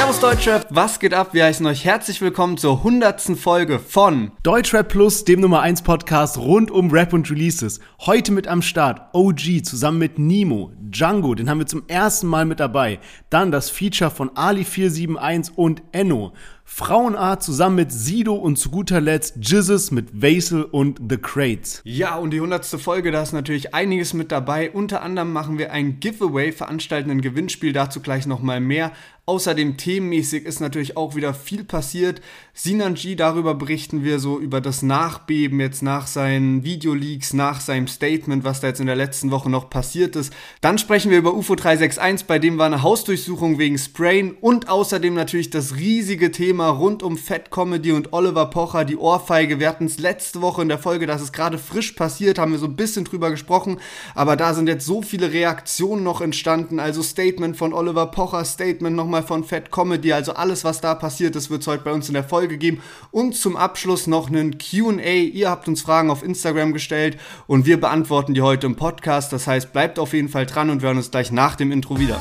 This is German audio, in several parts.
Servus Deutschrap, was geht ab? Wir heißen euch herzlich willkommen zur hundertsten Folge von Deutschrap Plus, dem Nummer 1 Podcast rund um Rap und Releases. Heute mit am Start OG zusammen mit Nemo, Django, den haben wir zum ersten Mal mit dabei. Dann das Feature von Ali471 und Enno. Frauenart zusammen mit Sido und zu guter Letzt Jizzes mit Vaisel und The Crates. Ja, und die hundertste Folge, da ist natürlich einiges mit dabei. Unter anderem machen wir ein Giveaway, veranstalten ein Gewinnspiel, dazu gleich nochmal mehr. Außerdem themenmäßig ist natürlich auch wieder viel passiert. Sinanji, darüber berichten wir so über das Nachbeben jetzt nach seinen Videoleaks, nach seinem Statement, was da jetzt in der letzten Woche noch passiert ist. Dann sprechen wir über UFO 361, bei dem war eine Hausdurchsuchung wegen Sprain und außerdem natürlich das riesige Thema rund um Fat Comedy und Oliver Pocher, die Ohrfeige. Wir hatten es letzte Woche in der Folge, dass es gerade frisch passiert, haben wir so ein bisschen drüber gesprochen, aber da sind jetzt so viele Reaktionen noch entstanden, also Statement von Oliver Pocher, Statement nochmal nochmal von Fat Comedy. Also alles, was da passiert ist, wird es heute bei uns in der Folge geben. Und zum Abschluss noch einen QA. Ihr habt uns Fragen auf Instagram gestellt und wir beantworten die heute im Podcast. Das heißt, bleibt auf jeden Fall dran und wir hören uns gleich nach dem Intro wieder.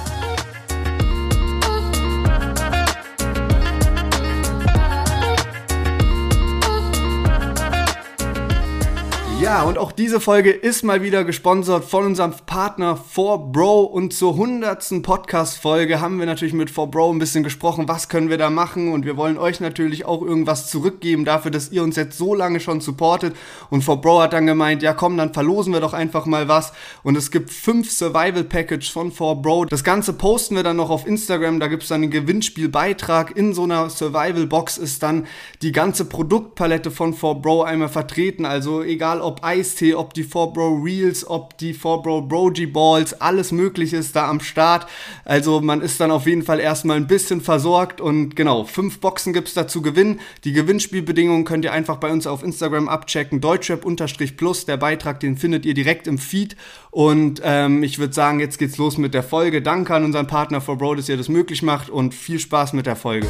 Ja, und auch diese Folge ist mal wieder gesponsert von unserem Partner 4Bro und zur 100. Podcast-Folge haben wir natürlich mit 4Bro ein bisschen gesprochen, was können wir da machen und wir wollen euch natürlich auch irgendwas zurückgeben dafür, dass ihr uns jetzt so lange schon supportet und 4Bro hat dann gemeint, ja komm, dann verlosen wir doch einfach mal was und es gibt fünf Survival Package von 4Bro. Das Ganze posten wir dann noch auf Instagram, da gibt es dann einen Gewinnspielbeitrag. In so einer Survival Box ist dann die ganze Produktpalette von 4Bro einmal vertreten, also egal ob Eistee, ob die 4Bro Reels, ob die 4Bro Brogy Balls, alles mögliche ist da am Start. Also man ist dann auf jeden Fall erstmal ein bisschen versorgt und genau, fünf Boxen gibt es da zu gewinnen. Die Gewinnspielbedingungen könnt ihr einfach bei uns auf Instagram abchecken, deutschrap-plus, der Beitrag, den findet ihr direkt im Feed und ähm, ich würde sagen, jetzt geht's los mit der Folge. Danke an unseren Partner 4Bro, dass ihr das möglich macht und viel Spaß mit der Folge.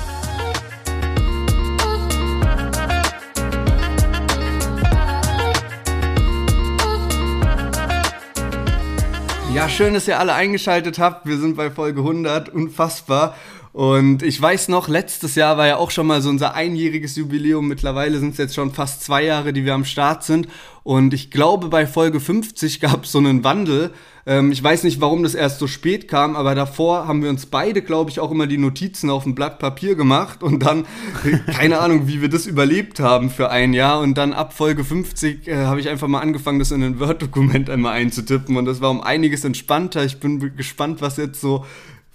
Ja, schön, dass ihr alle eingeschaltet habt. Wir sind bei Folge 100, unfassbar. Und ich weiß noch, letztes Jahr war ja auch schon mal so unser einjähriges Jubiläum. Mittlerweile sind es jetzt schon fast zwei Jahre, die wir am Start sind. Und ich glaube, bei Folge 50 gab es so einen Wandel. Ähm, ich weiß nicht, warum das erst so spät kam, aber davor haben wir uns beide, glaube ich, auch immer die Notizen auf ein Blatt Papier gemacht und dann, keine Ahnung, wie wir das überlebt haben für ein Jahr. Und dann ab Folge 50 äh, habe ich einfach mal angefangen, das in ein Word-Dokument einmal einzutippen. Und das war um einiges entspannter. Ich bin gespannt, was jetzt so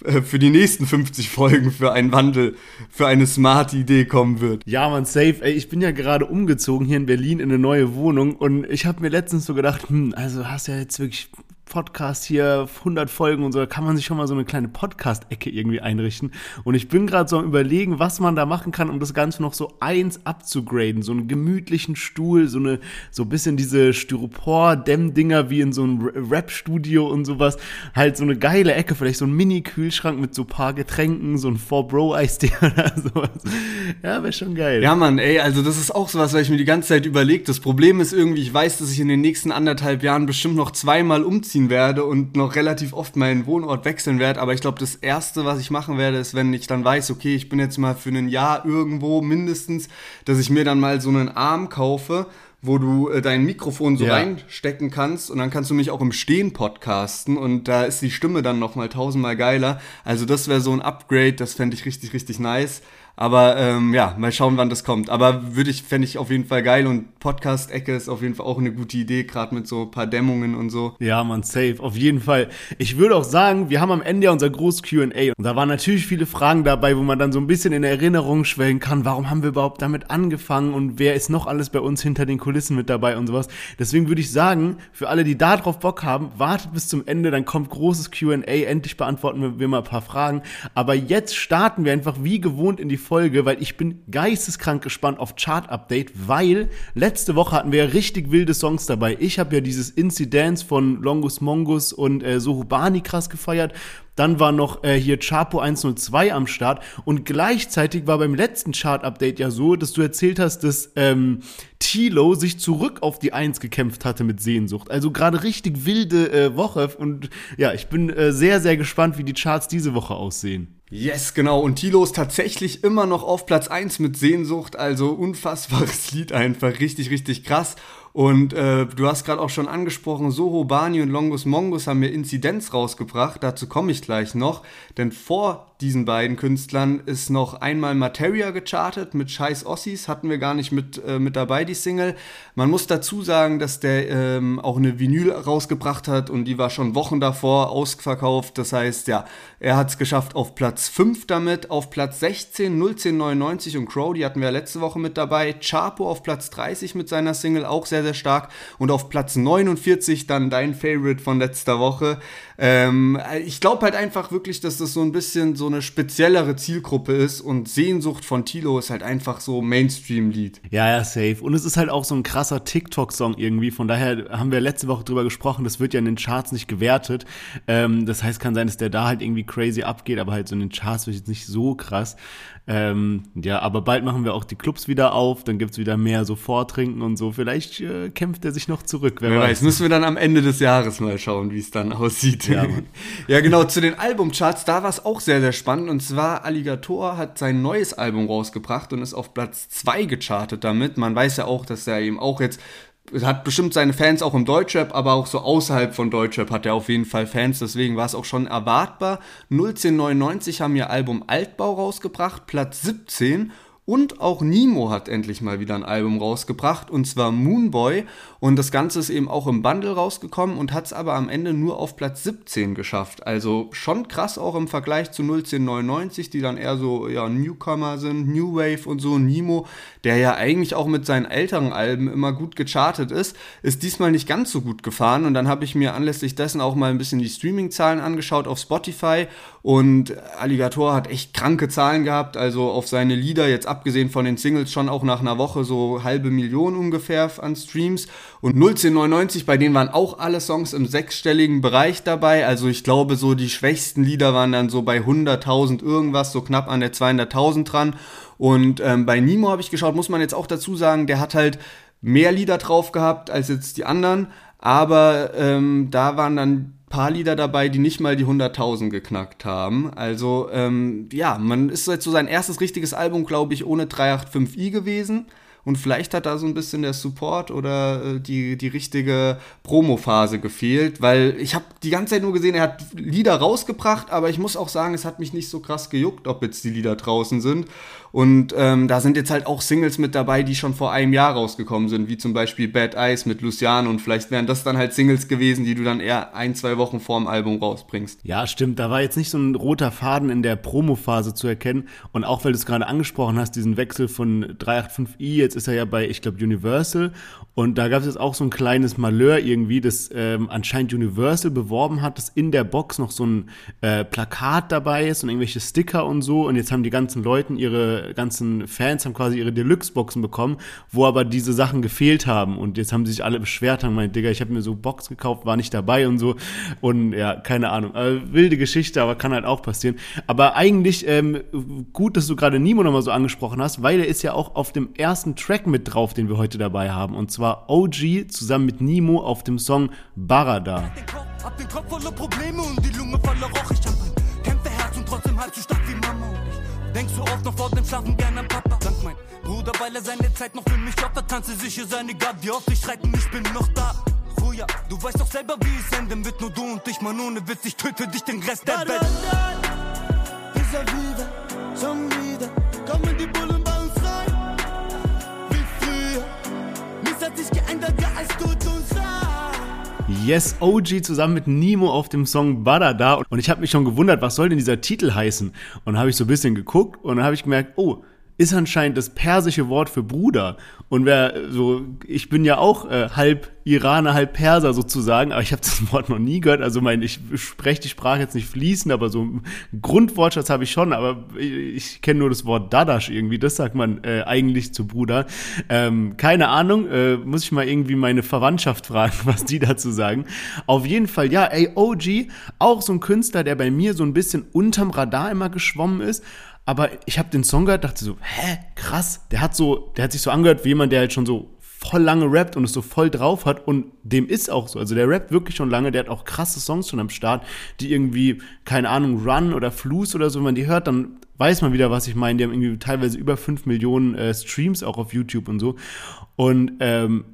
äh, für die nächsten 50 Folgen für einen Wandel, für eine smart Idee kommen wird. Ja, man, safe. Ey, ich bin ja gerade umgezogen hier in Berlin in eine neue Wohnung und ich habe mir letztens so gedacht, hm, also hast ja jetzt wirklich Podcast hier, 100 Folgen und so, da kann man sich schon mal so eine kleine Podcast-Ecke irgendwie einrichten. Und ich bin gerade so am überlegen, was man da machen kann, um das Ganze noch so eins abzugraden. So einen gemütlichen Stuhl, so eine, so bisschen diese Styropor-Dämmdinger wie in so einem Rap-Studio und sowas. Halt so eine geile Ecke, vielleicht so ein Mini-Kühlschrank mit so ein paar Getränken, so ein 4-Bro-Eistee oder sowas. Ja, wäre schon geil. Ja, Mann, ey, also das ist auch sowas, was ich mir die ganze Zeit überlegt. Das Problem ist irgendwie, ich weiß, dass ich in den nächsten anderthalb Jahren bestimmt noch zweimal umziehe umziehen werde und noch relativ oft meinen Wohnort wechseln werde. Aber ich glaube, das Erste, was ich machen werde, ist, wenn ich dann weiß, okay, ich bin jetzt mal für ein Jahr irgendwo mindestens, dass ich mir dann mal so einen Arm kaufe, wo du äh, dein Mikrofon so ja. reinstecken kannst und dann kannst du mich auch im Stehen podcasten und da ist die Stimme dann noch mal tausendmal geiler. Also das wäre so ein Upgrade, das fände ich richtig, richtig nice. Aber ähm, ja, mal schauen, wann das kommt. Aber würde ich, fände ich auf jeden Fall geil und Podcast-Ecke ist auf jeden Fall auch eine gute Idee, gerade mit so ein paar Dämmungen und so. Ja, man, safe, auf jeden Fall. Ich würde auch sagen, wir haben am Ende ja unser großes QA und da waren natürlich viele Fragen dabei, wo man dann so ein bisschen in Erinnerung schwellen kann, warum haben wir überhaupt damit angefangen und wer ist noch alles bei uns hinter den Kulissen mit dabei und sowas. Deswegen würde ich sagen, für alle, die da drauf Bock haben, wartet bis zum Ende, dann kommt großes QA, endlich beantworten wir mal ein paar Fragen. Aber jetzt starten wir einfach wie gewohnt in die Folge, weil ich bin geisteskrank gespannt auf Chart-Update, weil letzte Woche hatten wir ja richtig wilde Songs dabei. Ich habe ja dieses Incidents von Longus Mongus und äh, Sohubani krass gefeiert. Dann war noch äh, hier Chapo 102 am Start. Und gleichzeitig war beim letzten Chart-Update ja so, dass du erzählt hast, dass ähm, Tilo sich zurück auf die Eins gekämpft hatte mit Sehnsucht. Also gerade richtig wilde äh, Woche. Und ja, ich bin äh, sehr, sehr gespannt, wie die Charts diese Woche aussehen. Yes, genau. Und Tilo ist tatsächlich immer noch auf Platz 1 mit Sehnsucht. Also unfassbares Lied einfach. Richtig, richtig krass. Und äh, du hast gerade auch schon angesprochen, Soho, Bani und Longus Mongus haben mir Inzidenz rausgebracht. Dazu komme ich gleich noch. Denn vor diesen beiden Künstlern ist noch einmal Materia gechartet mit Scheiß Ossis, hatten wir gar nicht mit, äh, mit dabei, die Single. Man muss dazu sagen, dass der ähm, auch eine Vinyl rausgebracht hat und die war schon Wochen davor ausverkauft. Das heißt, ja, er hat es geschafft auf Platz 5 damit, auf Platz 16 01099 und Crow, die hatten wir letzte Woche mit dabei. Chapo auf Platz 30 mit seiner Single, auch sehr, sehr stark. Und auf Platz 49 dann dein Favorite von letzter Woche. Ähm, ich glaube halt einfach wirklich, dass das so ein bisschen so eine speziellere Zielgruppe ist und Sehnsucht von Tilo ist halt einfach so Mainstream-Lied. Ja, ja, safe. Und es ist halt auch so ein krasser TikTok-Song irgendwie. Von daher haben wir letzte Woche drüber gesprochen, das wird ja in den Charts nicht gewertet. Ähm, das heißt, kann sein, dass der da halt irgendwie crazy abgeht, aber halt so in den Charts wird jetzt nicht so krass. Ähm, ja, aber bald machen wir auch die Clubs wieder auf, dann gibt's wieder mehr so Vortrinken und so. Vielleicht äh, kämpft er sich noch zurück. Wer, wer weiß. weiß. Müssen wir dann am Ende des Jahres mal schauen, wie es dann aussieht. Ja, ja, genau, zu den Albumcharts, da war es auch sehr, sehr spannend. Und zwar Alligator hat sein neues Album rausgebracht und ist auf Platz 2 gechartet damit. Man weiß ja auch, dass er eben auch jetzt hat bestimmt seine Fans auch im Deutschrap, aber auch so außerhalb von Deutschrap hat er auf jeden Fall Fans, deswegen war es auch schon erwartbar. 01099 haben ihr Album Altbau rausgebracht, Platz 17 und auch Nemo hat endlich mal wieder ein Album rausgebracht, und zwar Moonboy. Und das Ganze ist eben auch im Bundle rausgekommen und hat es aber am Ende nur auf Platz 17 geschafft. Also schon krass auch im Vergleich zu 01099, die dann eher so ja, Newcomer sind, New Wave und so. Nemo, der ja eigentlich auch mit seinen älteren Alben immer gut gechartet ist, ist diesmal nicht ganz so gut gefahren. Und dann habe ich mir anlässlich dessen auch mal ein bisschen die Streaming-Zahlen angeschaut auf Spotify. Und Alligator hat echt kranke Zahlen gehabt. Also auf seine Lieder jetzt abgesehen von den Singles schon auch nach einer Woche so halbe Million ungefähr an Streams. Und 01099, bei denen waren auch alle Songs im sechsstelligen Bereich dabei. Also ich glaube, so die schwächsten Lieder waren dann so bei 100.000 irgendwas, so knapp an der 200.000 dran. Und ähm, bei Nemo habe ich geschaut, muss man jetzt auch dazu sagen, der hat halt mehr Lieder drauf gehabt als jetzt die anderen. Aber ähm, da waren dann paar Lieder dabei, die nicht mal die 100.000 geknackt haben. Also ähm, ja, man ist jetzt so sein erstes richtiges Album, glaube ich, ohne 385i gewesen. Und vielleicht hat da so ein bisschen der Support oder äh, die, die richtige Promo-Phase gefehlt, weil ich habe die ganze Zeit nur gesehen, er hat Lieder rausgebracht, aber ich muss auch sagen, es hat mich nicht so krass gejuckt, ob jetzt die Lieder draußen sind. Und ähm, da sind jetzt halt auch Singles mit dabei, die schon vor einem Jahr rausgekommen sind, wie zum Beispiel Bad Eyes mit Luciano. Und vielleicht wären das dann halt Singles gewesen, die du dann eher ein, zwei Wochen vorm Album rausbringst. Ja, stimmt. Da war jetzt nicht so ein roter Faden in der Promo-Phase zu erkennen. Und auch weil du es gerade angesprochen hast, diesen Wechsel von 385i, jetzt ist er ja bei, ich glaube, Universal. Und da gab es jetzt auch so ein kleines Malheur irgendwie, das ähm, anscheinend Universal beworben hat, dass in der Box noch so ein äh, Plakat dabei ist und irgendwelche Sticker und so. Und jetzt haben die ganzen Leuten ihre ganzen Fans haben quasi ihre Deluxe-Boxen bekommen, wo aber diese Sachen gefehlt haben. Und jetzt haben sie sich alle beschwert, haben meint, Digga, ich habe mir so Box gekauft, war nicht dabei und so. Und ja, keine Ahnung. Äh, wilde Geschichte, aber kann halt auch passieren. Aber eigentlich ähm, gut, dass du gerade Nemo nochmal so angesprochen hast, weil er ist ja auch auf dem ersten Track mit drauf, den wir heute dabei haben. Und zwar OG zusammen mit Nemo auf dem Song Barada. Hab den Kopf voller Probleme und die Lunge voller Roch. Ich hab ein Kämpferherz und trotzdem halt so stark wie Mama. Denkst du oft noch vor dem Schlafen gern an Papa? Dank mein Bruder, weil er seine Zeit noch für mich opfert. Tanze sicher seine Gab, wie oft ich streiten, ich bin noch da. Ruja, du weißt doch selber, wie es enden wird. Nur du und ich, Mann, ohne Witz, ich töte dich den Rest der Welt. Ist er wieder, schon wieder, kommen die Bullen hat sich geändert, ja, es tut uns Yes, OG zusammen mit Nemo auf dem Song Badada. Und ich habe mich schon gewundert, was soll denn dieser Titel heißen? Und habe ich so ein bisschen geguckt und dann habe ich gemerkt, oh, ist anscheinend das persische Wort für Bruder. Und wer so, ich bin ja auch äh, halb Iraner, halb Perser sozusagen, aber ich habe das Wort noch nie gehört. Also mein, ich spreche die Sprache jetzt nicht fließend, aber so einen Grundwortschatz habe ich schon, aber ich, ich kenne nur das Wort Dadasch irgendwie, das sagt man äh, eigentlich zu Bruder. Ähm, keine Ahnung, äh, muss ich mal irgendwie meine Verwandtschaft fragen, was die dazu sagen. Auf jeden Fall, ja, ey, OG, auch so ein Künstler, der bei mir so ein bisschen unterm Radar immer geschwommen ist, aber ich habe den Song gehört, dachte so, hä, krass, der hat so, der hat sich so angehört wie jemand, der halt schon so voll lange rappt und es so voll drauf hat und dem ist auch so. Also der rappt wirklich schon lange, der hat auch krasse Songs schon am Start, die irgendwie, keine Ahnung, Run oder Fluss oder so, wenn man die hört, dann weiß man wieder, was ich meine. Die haben irgendwie teilweise über 5 Millionen äh, Streams auch auf YouTube und so. Und ähm,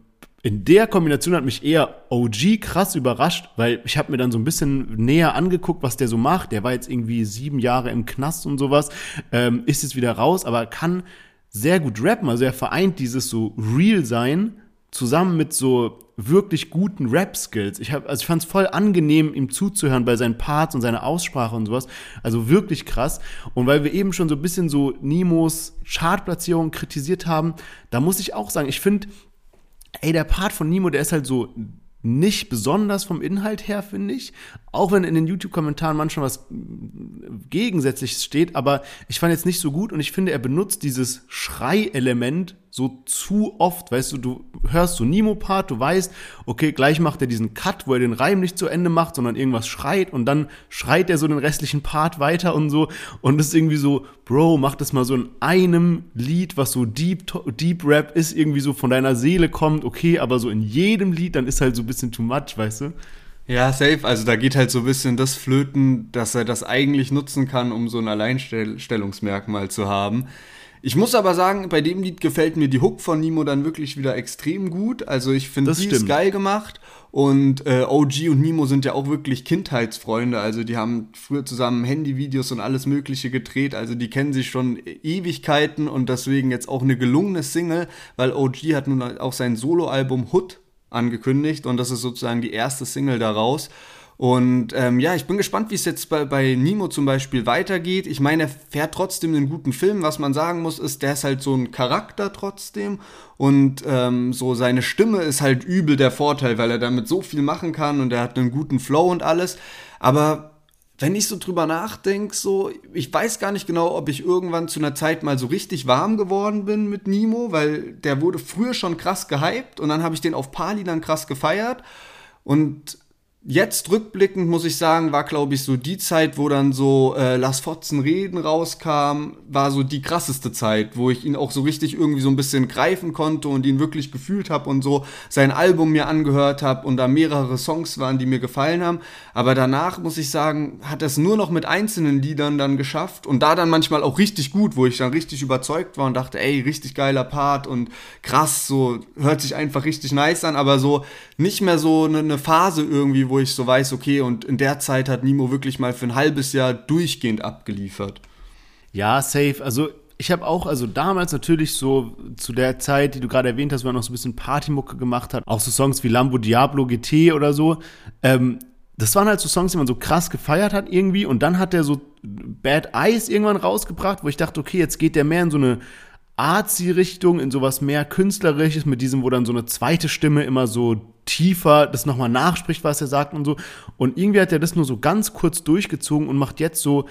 in der Kombination hat mich eher OG krass überrascht, weil ich habe mir dann so ein bisschen näher angeguckt, was der so macht. Der war jetzt irgendwie sieben Jahre im Knast und sowas, ähm, ist jetzt wieder raus, aber kann sehr gut rappen. Also er vereint dieses so Real sein zusammen mit so wirklich guten Rap-Skills. Ich hab, also ich fand es voll angenehm, ihm zuzuhören bei seinen Parts und seiner Aussprache und sowas. Also wirklich krass. Und weil wir eben schon so ein bisschen so Nimos Chartplatzierung kritisiert haben, da muss ich auch sagen, ich finde, ey, der Part von Nemo, der ist halt so nicht besonders vom Inhalt her, finde ich. Auch wenn in den YouTube-Kommentaren manchmal was Gegensätzliches steht, aber ich fand jetzt nicht so gut und ich finde, er benutzt dieses Schrei-Element so zu oft, weißt du, du hörst so Nemo-Part, du weißt, okay, gleich macht er diesen Cut, wo er den Reim nicht zu Ende macht, sondern irgendwas schreit und dann schreit er so den restlichen Part weiter und so und es ist irgendwie so, Bro, mach das mal so in einem Lied, was so Deep, Deep Rap ist, irgendwie so von deiner Seele kommt, okay, aber so in jedem Lied, dann ist halt so ein bisschen too much, weißt du? Ja, safe. Also da geht halt so ein bisschen das flöten, dass er das eigentlich nutzen kann, um so ein Alleinstellungsmerkmal zu haben. Ich muss aber sagen, bei dem Lied gefällt mir die Hook von Nemo dann wirklich wieder extrem gut. Also ich finde, die stimmt. ist geil gemacht. Und äh, OG und Nemo sind ja auch wirklich Kindheitsfreunde. Also die haben früher zusammen Handyvideos und alles Mögliche gedreht. Also die kennen sich schon Ewigkeiten und deswegen jetzt auch eine gelungene Single, weil OG hat nun auch sein Soloalbum Hood angekündigt und das ist sozusagen die erste Single daraus. Und ähm, ja, ich bin gespannt, wie es jetzt bei, bei Nemo zum Beispiel weitergeht. Ich meine, er fährt trotzdem einen guten Film. Was man sagen muss, ist, der ist halt so ein Charakter trotzdem. Und ähm, so seine Stimme ist halt übel der Vorteil, weil er damit so viel machen kann und er hat einen guten Flow und alles. Aber wenn ich so drüber nachdenke, so, ich weiß gar nicht genau, ob ich irgendwann zu einer Zeit mal so richtig warm geworden bin mit Nemo, weil der wurde früher schon krass gehypt und dann habe ich den auf Pali dann krass gefeiert. Und Jetzt rückblickend muss ich sagen, war glaube ich so die Zeit, wo dann so äh, Las Fotzen Reden rauskam, war so die krasseste Zeit, wo ich ihn auch so richtig irgendwie so ein bisschen greifen konnte und ihn wirklich gefühlt habe und so sein Album mir angehört habe und da mehrere Songs waren, die mir gefallen haben. Aber danach muss ich sagen, hat er es nur noch mit einzelnen Liedern dann geschafft und da dann manchmal auch richtig gut, wo ich dann richtig überzeugt war und dachte, ey, richtig geiler Part und krass, so hört sich einfach richtig nice an, aber so nicht mehr so eine, eine Phase irgendwie, wo ich so weiß, okay, und in der Zeit hat Nimo wirklich mal für ein halbes Jahr durchgehend abgeliefert. Ja, safe. Also ich habe auch, also damals natürlich so zu der Zeit, die du gerade erwähnt hast, wo er noch so ein bisschen Partymucke gemacht hat, auch so Songs wie Lambo Diablo GT oder so. Ähm, das waren halt so Songs, die man so krass gefeiert hat irgendwie. Und dann hat er so Bad Eyes irgendwann rausgebracht, wo ich dachte, okay, jetzt geht der mehr in so eine Artsy-Richtung, in sowas mehr Künstlerisches, mit diesem, wo dann so eine zweite Stimme immer so tiefer das nochmal nachspricht, was er sagt und so. Und irgendwie hat er das nur so ganz kurz durchgezogen und macht jetzt so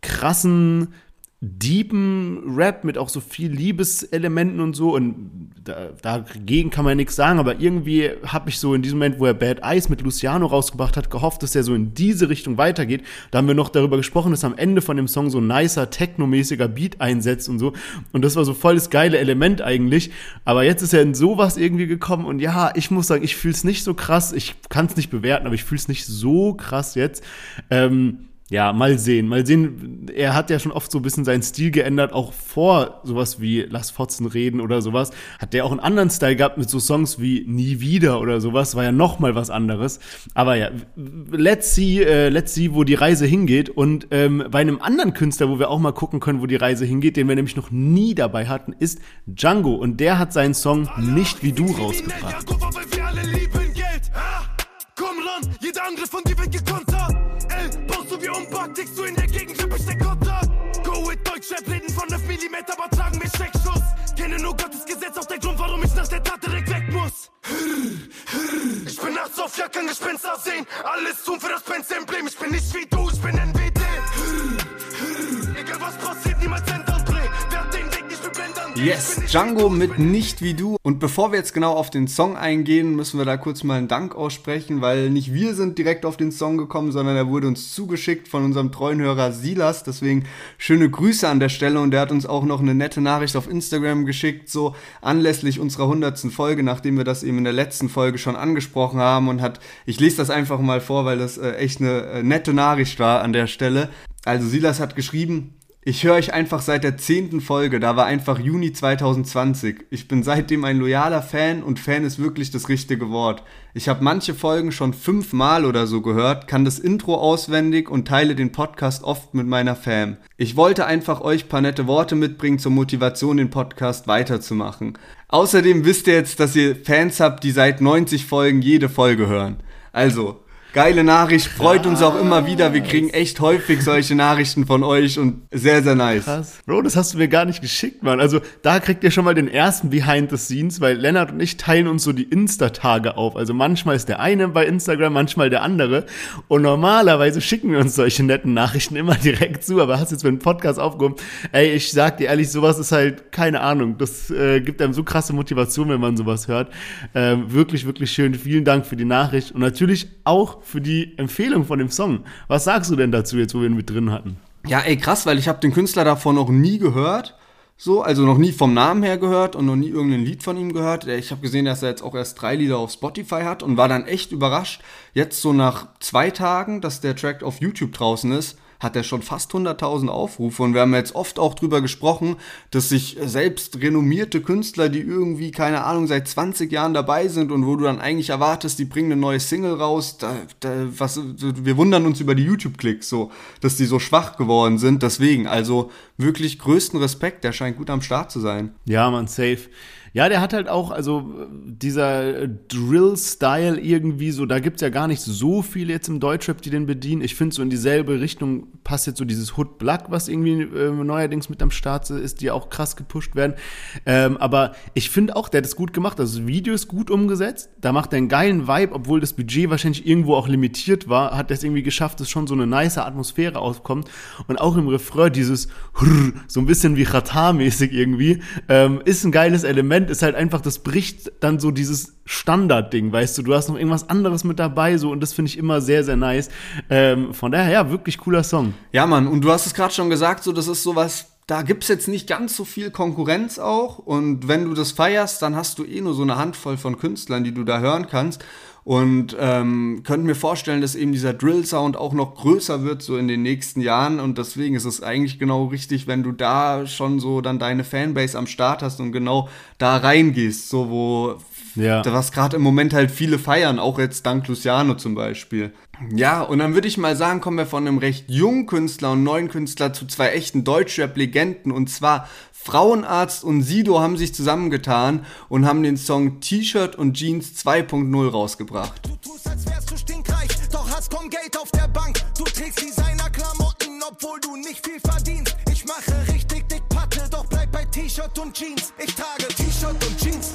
krassen deepen Rap mit auch so viel Liebeselementen und so und da, dagegen kann man nichts sagen, aber irgendwie habe ich so in diesem Moment, wo er Bad Eyes mit Luciano rausgebracht hat, gehofft, dass er so in diese Richtung weitergeht. Da haben wir noch darüber gesprochen, dass am Ende von dem Song so ein nicer, technomäßiger Beat einsetzt und so und das war so voll das geile Element eigentlich, aber jetzt ist er in sowas irgendwie gekommen und ja, ich muss sagen, ich fühle es nicht so krass, ich kann es nicht bewerten, aber ich fühle es nicht so krass jetzt. Ähm, ja, mal sehen, mal sehen. Er hat ja schon oft so ein bisschen seinen Stil geändert, auch vor sowas wie Lass Fotzen reden oder sowas. Hat der auch einen anderen Style gehabt mit so Songs wie Nie wieder oder sowas, war ja noch mal was anderes. Aber ja, let's see, äh, let's see, wo die Reise hingeht. Und ähm, bei einem anderen Künstler, wo wir auch mal gucken können, wo die Reise hingeht, den wir nämlich noch nie dabei hatten, ist Django. Und der hat seinen Song Nicht wie du rausgebracht. Jeder Angriff von dir wird von Yes, Django mit Nicht wie du. Und bevor wir jetzt genau auf den Song eingehen, müssen wir da kurz mal einen Dank aussprechen, weil nicht wir sind direkt auf den Song gekommen, sondern er wurde uns zugeschickt von unserem treuen Hörer Silas. Deswegen schöne Grüße an der Stelle und der hat uns auch noch eine nette Nachricht auf Instagram geschickt, so anlässlich unserer hundertsten Folge, nachdem wir das eben in der letzten Folge schon angesprochen haben und hat, ich lese das einfach mal vor, weil das äh, echt eine äh, nette Nachricht war an der Stelle. Also Silas hat geschrieben, ich höre euch einfach seit der zehnten Folge, da war einfach Juni 2020. Ich bin seitdem ein loyaler Fan und Fan ist wirklich das richtige Wort. Ich habe manche Folgen schon fünfmal oder so gehört, kann das Intro auswendig und teile den Podcast oft mit meiner Fam. Ich wollte einfach euch paar nette Worte mitbringen zur Motivation, den Podcast weiterzumachen. Außerdem wisst ihr jetzt, dass ihr Fans habt, die seit 90 Folgen jede Folge hören. Also, Geile Nachricht, freut uns auch immer wieder. Wir kriegen echt häufig solche Nachrichten von euch und sehr, sehr nice. Krass. Bro, das hast du mir gar nicht geschickt, Mann. Also da kriegt ihr schon mal den ersten Behind the Scenes, weil Lennart und ich teilen uns so die Insta-Tage auf. Also manchmal ist der eine bei Instagram, manchmal der andere. Und normalerweise schicken wir uns solche netten Nachrichten immer direkt zu. Aber hast jetzt mit dem Podcast aufgehoben. Ey, ich sag dir ehrlich, sowas ist halt, keine Ahnung. Das äh, gibt einem so krasse Motivation, wenn man sowas hört. Ähm, wirklich, wirklich schön. Vielen Dank für die Nachricht. Und natürlich auch für die Empfehlung von dem Song. Was sagst du denn dazu jetzt, wo wir ihn mit drin hatten? Ja, ey, krass, weil ich habe den Künstler davon noch nie gehört. So, also noch nie vom Namen her gehört und noch nie irgendein Lied von ihm gehört. Ich habe gesehen, dass er jetzt auch erst drei Lieder auf Spotify hat und war dann echt überrascht. Jetzt so nach zwei Tagen, dass der Track auf YouTube draußen ist, hat er schon fast 100.000 Aufrufe. Und wir haben jetzt oft auch drüber gesprochen, dass sich selbst renommierte Künstler, die irgendwie, keine Ahnung, seit 20 Jahren dabei sind und wo du dann eigentlich erwartest, die bringen eine neue Single raus, da, da, was, wir wundern uns über die YouTube-Klicks, so, dass die so schwach geworden sind. Deswegen, also wirklich größten Respekt, der scheint gut am Start zu sein. Ja, man, safe. Ja, der hat halt auch, also dieser Drill-Style irgendwie so, da gibt's ja gar nicht so viele jetzt im Deutschrap, die den bedienen. Ich finde so in dieselbe Richtung passt jetzt so dieses Hood Black, was irgendwie äh, neuerdings mit am Start ist, die auch krass gepusht werden. Ähm, aber ich finde auch, der hat es gut gemacht. Also das Video ist gut umgesetzt. Da macht er einen geilen Vibe, obwohl das Budget wahrscheinlich irgendwo auch limitiert war, hat er es irgendwie geschafft, dass schon so eine nice Atmosphäre aufkommt. Und auch im Refrain dieses so ein bisschen wie Chata-mäßig irgendwie, ähm, ist ein geiles Element, ist halt einfach, das bricht dann so dieses Standardding, weißt du, du hast noch irgendwas anderes mit dabei, so, und das finde ich immer sehr, sehr nice. Ähm, von daher, ja, wirklich cooler Song. Ja, Mann, und du hast es gerade schon gesagt, so, das ist sowas, da gibt's jetzt nicht ganz so viel Konkurrenz auch. Und wenn du das feierst, dann hast du eh nur so eine Handvoll von Künstlern, die du da hören kannst. Und ähm, könnte mir vorstellen, dass eben dieser Drill-Sound auch noch größer wird, so in den nächsten Jahren. Und deswegen ist es eigentlich genau richtig, wenn du da schon so dann deine Fanbase am Start hast und genau da reingehst, so wo Ja. was gerade im Moment halt viele feiern, auch jetzt dank Luciano zum Beispiel. Ja, und dann würde ich mal sagen, kommen wir von einem recht jungen Künstler und neuen Künstler zu zwei echten Deutschrap-Legenden. Und zwar Frauenarzt und Sido haben sich zusammengetan und haben den Song T-Shirt und Jeans 2.0 rausgebracht. Du tust, als wärst du stinkreich, doch hast kaum Geld auf der Bank. Du trägst Designer-Klamotten, obwohl du nicht viel verdienst. Ich mache richtig dick Patte, doch bleib bei T-Shirt und Jeans. Ich trage T-Shirt und Jeans,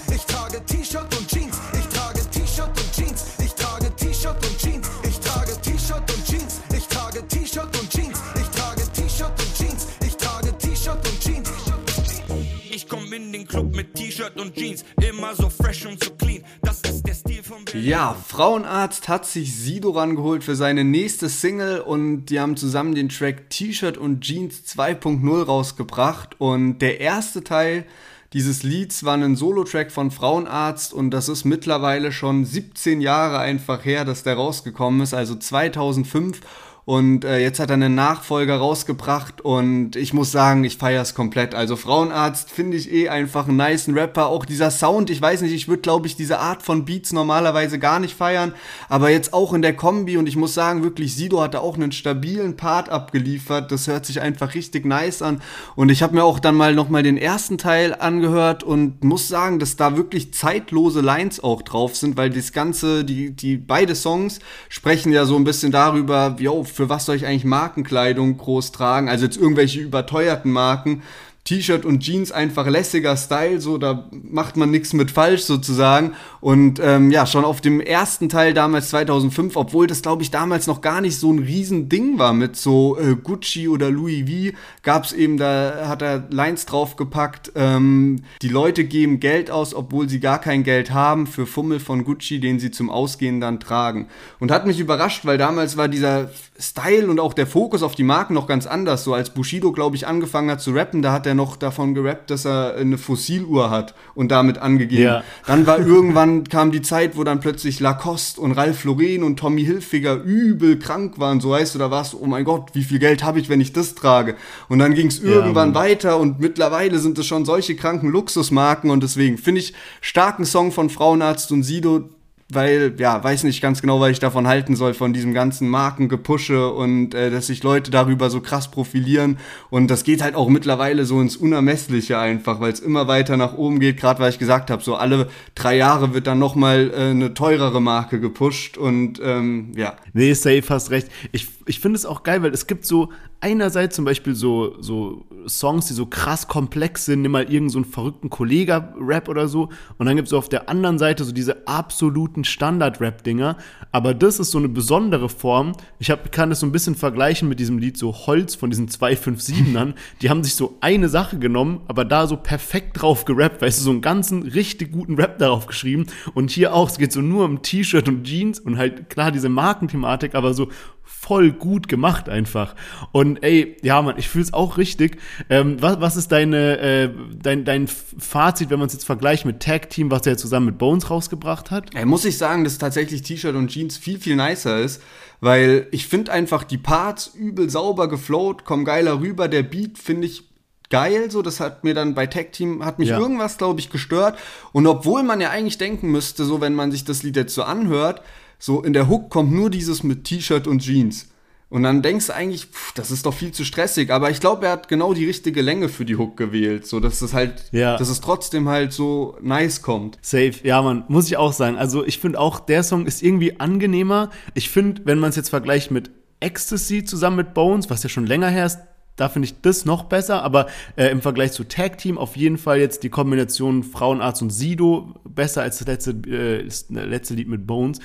den Club mit T-Shirt und Jeans, immer so fresh und so clean. Das ist der Stil von Berlin. Ja, Frauenarzt hat sich Sido rangeholt für seine nächste Single und die haben zusammen den Track T-Shirt und Jeans 2.0 rausgebracht und der erste Teil dieses Lieds war ein Solo-Track von Frauenarzt und das ist mittlerweile schon 17 Jahre einfach her, dass der rausgekommen ist, also 2005 und äh, jetzt hat er einen Nachfolger rausgebracht und ich muss sagen, ich feiere es komplett. Also Frauenarzt finde ich eh einfach einen niceen Rapper. Auch dieser Sound, ich weiß nicht, ich würde glaube ich diese Art von Beats normalerweise gar nicht feiern, aber jetzt auch in der Kombi und ich muss sagen, wirklich Sido hat da auch einen stabilen Part abgeliefert. Das hört sich einfach richtig nice an und ich habe mir auch dann mal nochmal den ersten Teil angehört und muss sagen, dass da wirklich zeitlose Lines auch drauf sind, weil das ganze, die, die beide Songs sprechen ja so ein bisschen darüber, yo, für was soll ich eigentlich Markenkleidung groß tragen? Also jetzt irgendwelche überteuerten Marken, T-Shirt und Jeans einfach lässiger Style, so da macht man nichts mit falsch sozusagen. Und ähm, ja, schon auf dem ersten Teil damals 2005, obwohl das glaube ich damals noch gar nicht so ein Riesending war mit so äh, Gucci oder Louis V, gab es eben, da hat er Lines draufgepackt, ähm, die Leute geben Geld aus, obwohl sie gar kein Geld haben, für Fummel von Gucci, den sie zum Ausgehen dann tragen. Und hat mich überrascht, weil damals war dieser Style und auch der Fokus auf die Marken noch ganz anders. So als Bushido, glaube ich, angefangen hat zu rappen, da hat er noch davon gerappt, dass er eine Fossiluhr hat und damit angegeben. Ja. Dann war irgendwann kam die Zeit, wo dann plötzlich Lacoste und Ralph Lauren und Tommy Hilfiger übel krank waren. So heißt du, da warst du, oh mein Gott, wie viel Geld habe ich, wenn ich das trage? Und dann ging es irgendwann ja, weiter und mittlerweile sind es schon solche kranken Luxusmarken und deswegen finde ich starken Song von Frauenarzt und Sido weil, ja, weiß nicht ganz genau, was ich davon halten soll, von diesem ganzen Markengepusche und äh, dass sich Leute darüber so krass profilieren. Und das geht halt auch mittlerweile so ins Unermessliche einfach, weil es immer weiter nach oben geht, gerade weil ich gesagt habe, so alle drei Jahre wird dann nochmal äh, eine teurere Marke gepusht und ähm, ja. Nee, safe, hast recht. Ich, ich finde es auch geil, weil es gibt so einerseits zum Beispiel so, so Songs, die so krass komplex sind, nimm mal irgendeinen so einen verrückten Kollega-Rap oder so. Und dann gibt es so auf der anderen Seite so diese absoluten Standard-Rap-Dinger. Aber das ist so eine besondere Form. Ich hab, kann das so ein bisschen vergleichen mit diesem Lied so Holz von diesen 257ern. Die haben sich so eine Sache genommen, aber da so perfekt drauf gerappt, weißt du, so einen ganzen richtig guten Rap darauf geschrieben. Und hier auch, es geht so nur um T-Shirt und Jeans und halt klar diese Markenthematik, aber so voll gut gemacht einfach. Und ey, ja, Mann, ich fühle es auch richtig. Ähm, was, was ist deine, äh, dein, dein Fazit, wenn man es jetzt vergleicht mit Tag Team, was er zusammen mit Bones rausgebracht hat? Ey, muss ich sagen, dass tatsächlich T-Shirt und Jeans viel, viel nicer ist, weil ich finde einfach die Parts übel sauber geflowt, kommen geiler rüber. Der Beat finde ich geil, so das hat mir dann bei Tag Team hat mich ja. irgendwas glaube ich gestört und obwohl man ja eigentlich denken müsste, so wenn man sich das Lied jetzt so anhört, so in der Hook kommt nur dieses mit T-Shirt und Jeans. Und dann denkst du eigentlich, pff, das ist doch viel zu stressig. Aber ich glaube, er hat genau die richtige Länge für die Hook gewählt. So, dass es halt, ja. dass es trotzdem halt so nice kommt. Safe, ja, man, muss ich auch sagen. Also, ich finde auch, der Song ist irgendwie angenehmer. Ich finde, wenn man es jetzt vergleicht mit Ecstasy zusammen mit Bones, was ja schon länger her ist, da finde ich das noch besser, aber äh, im Vergleich zu Tag Team auf jeden Fall jetzt die Kombination Frauenarzt und Sido besser als das letzte, äh, das letzte Lied mit Bones.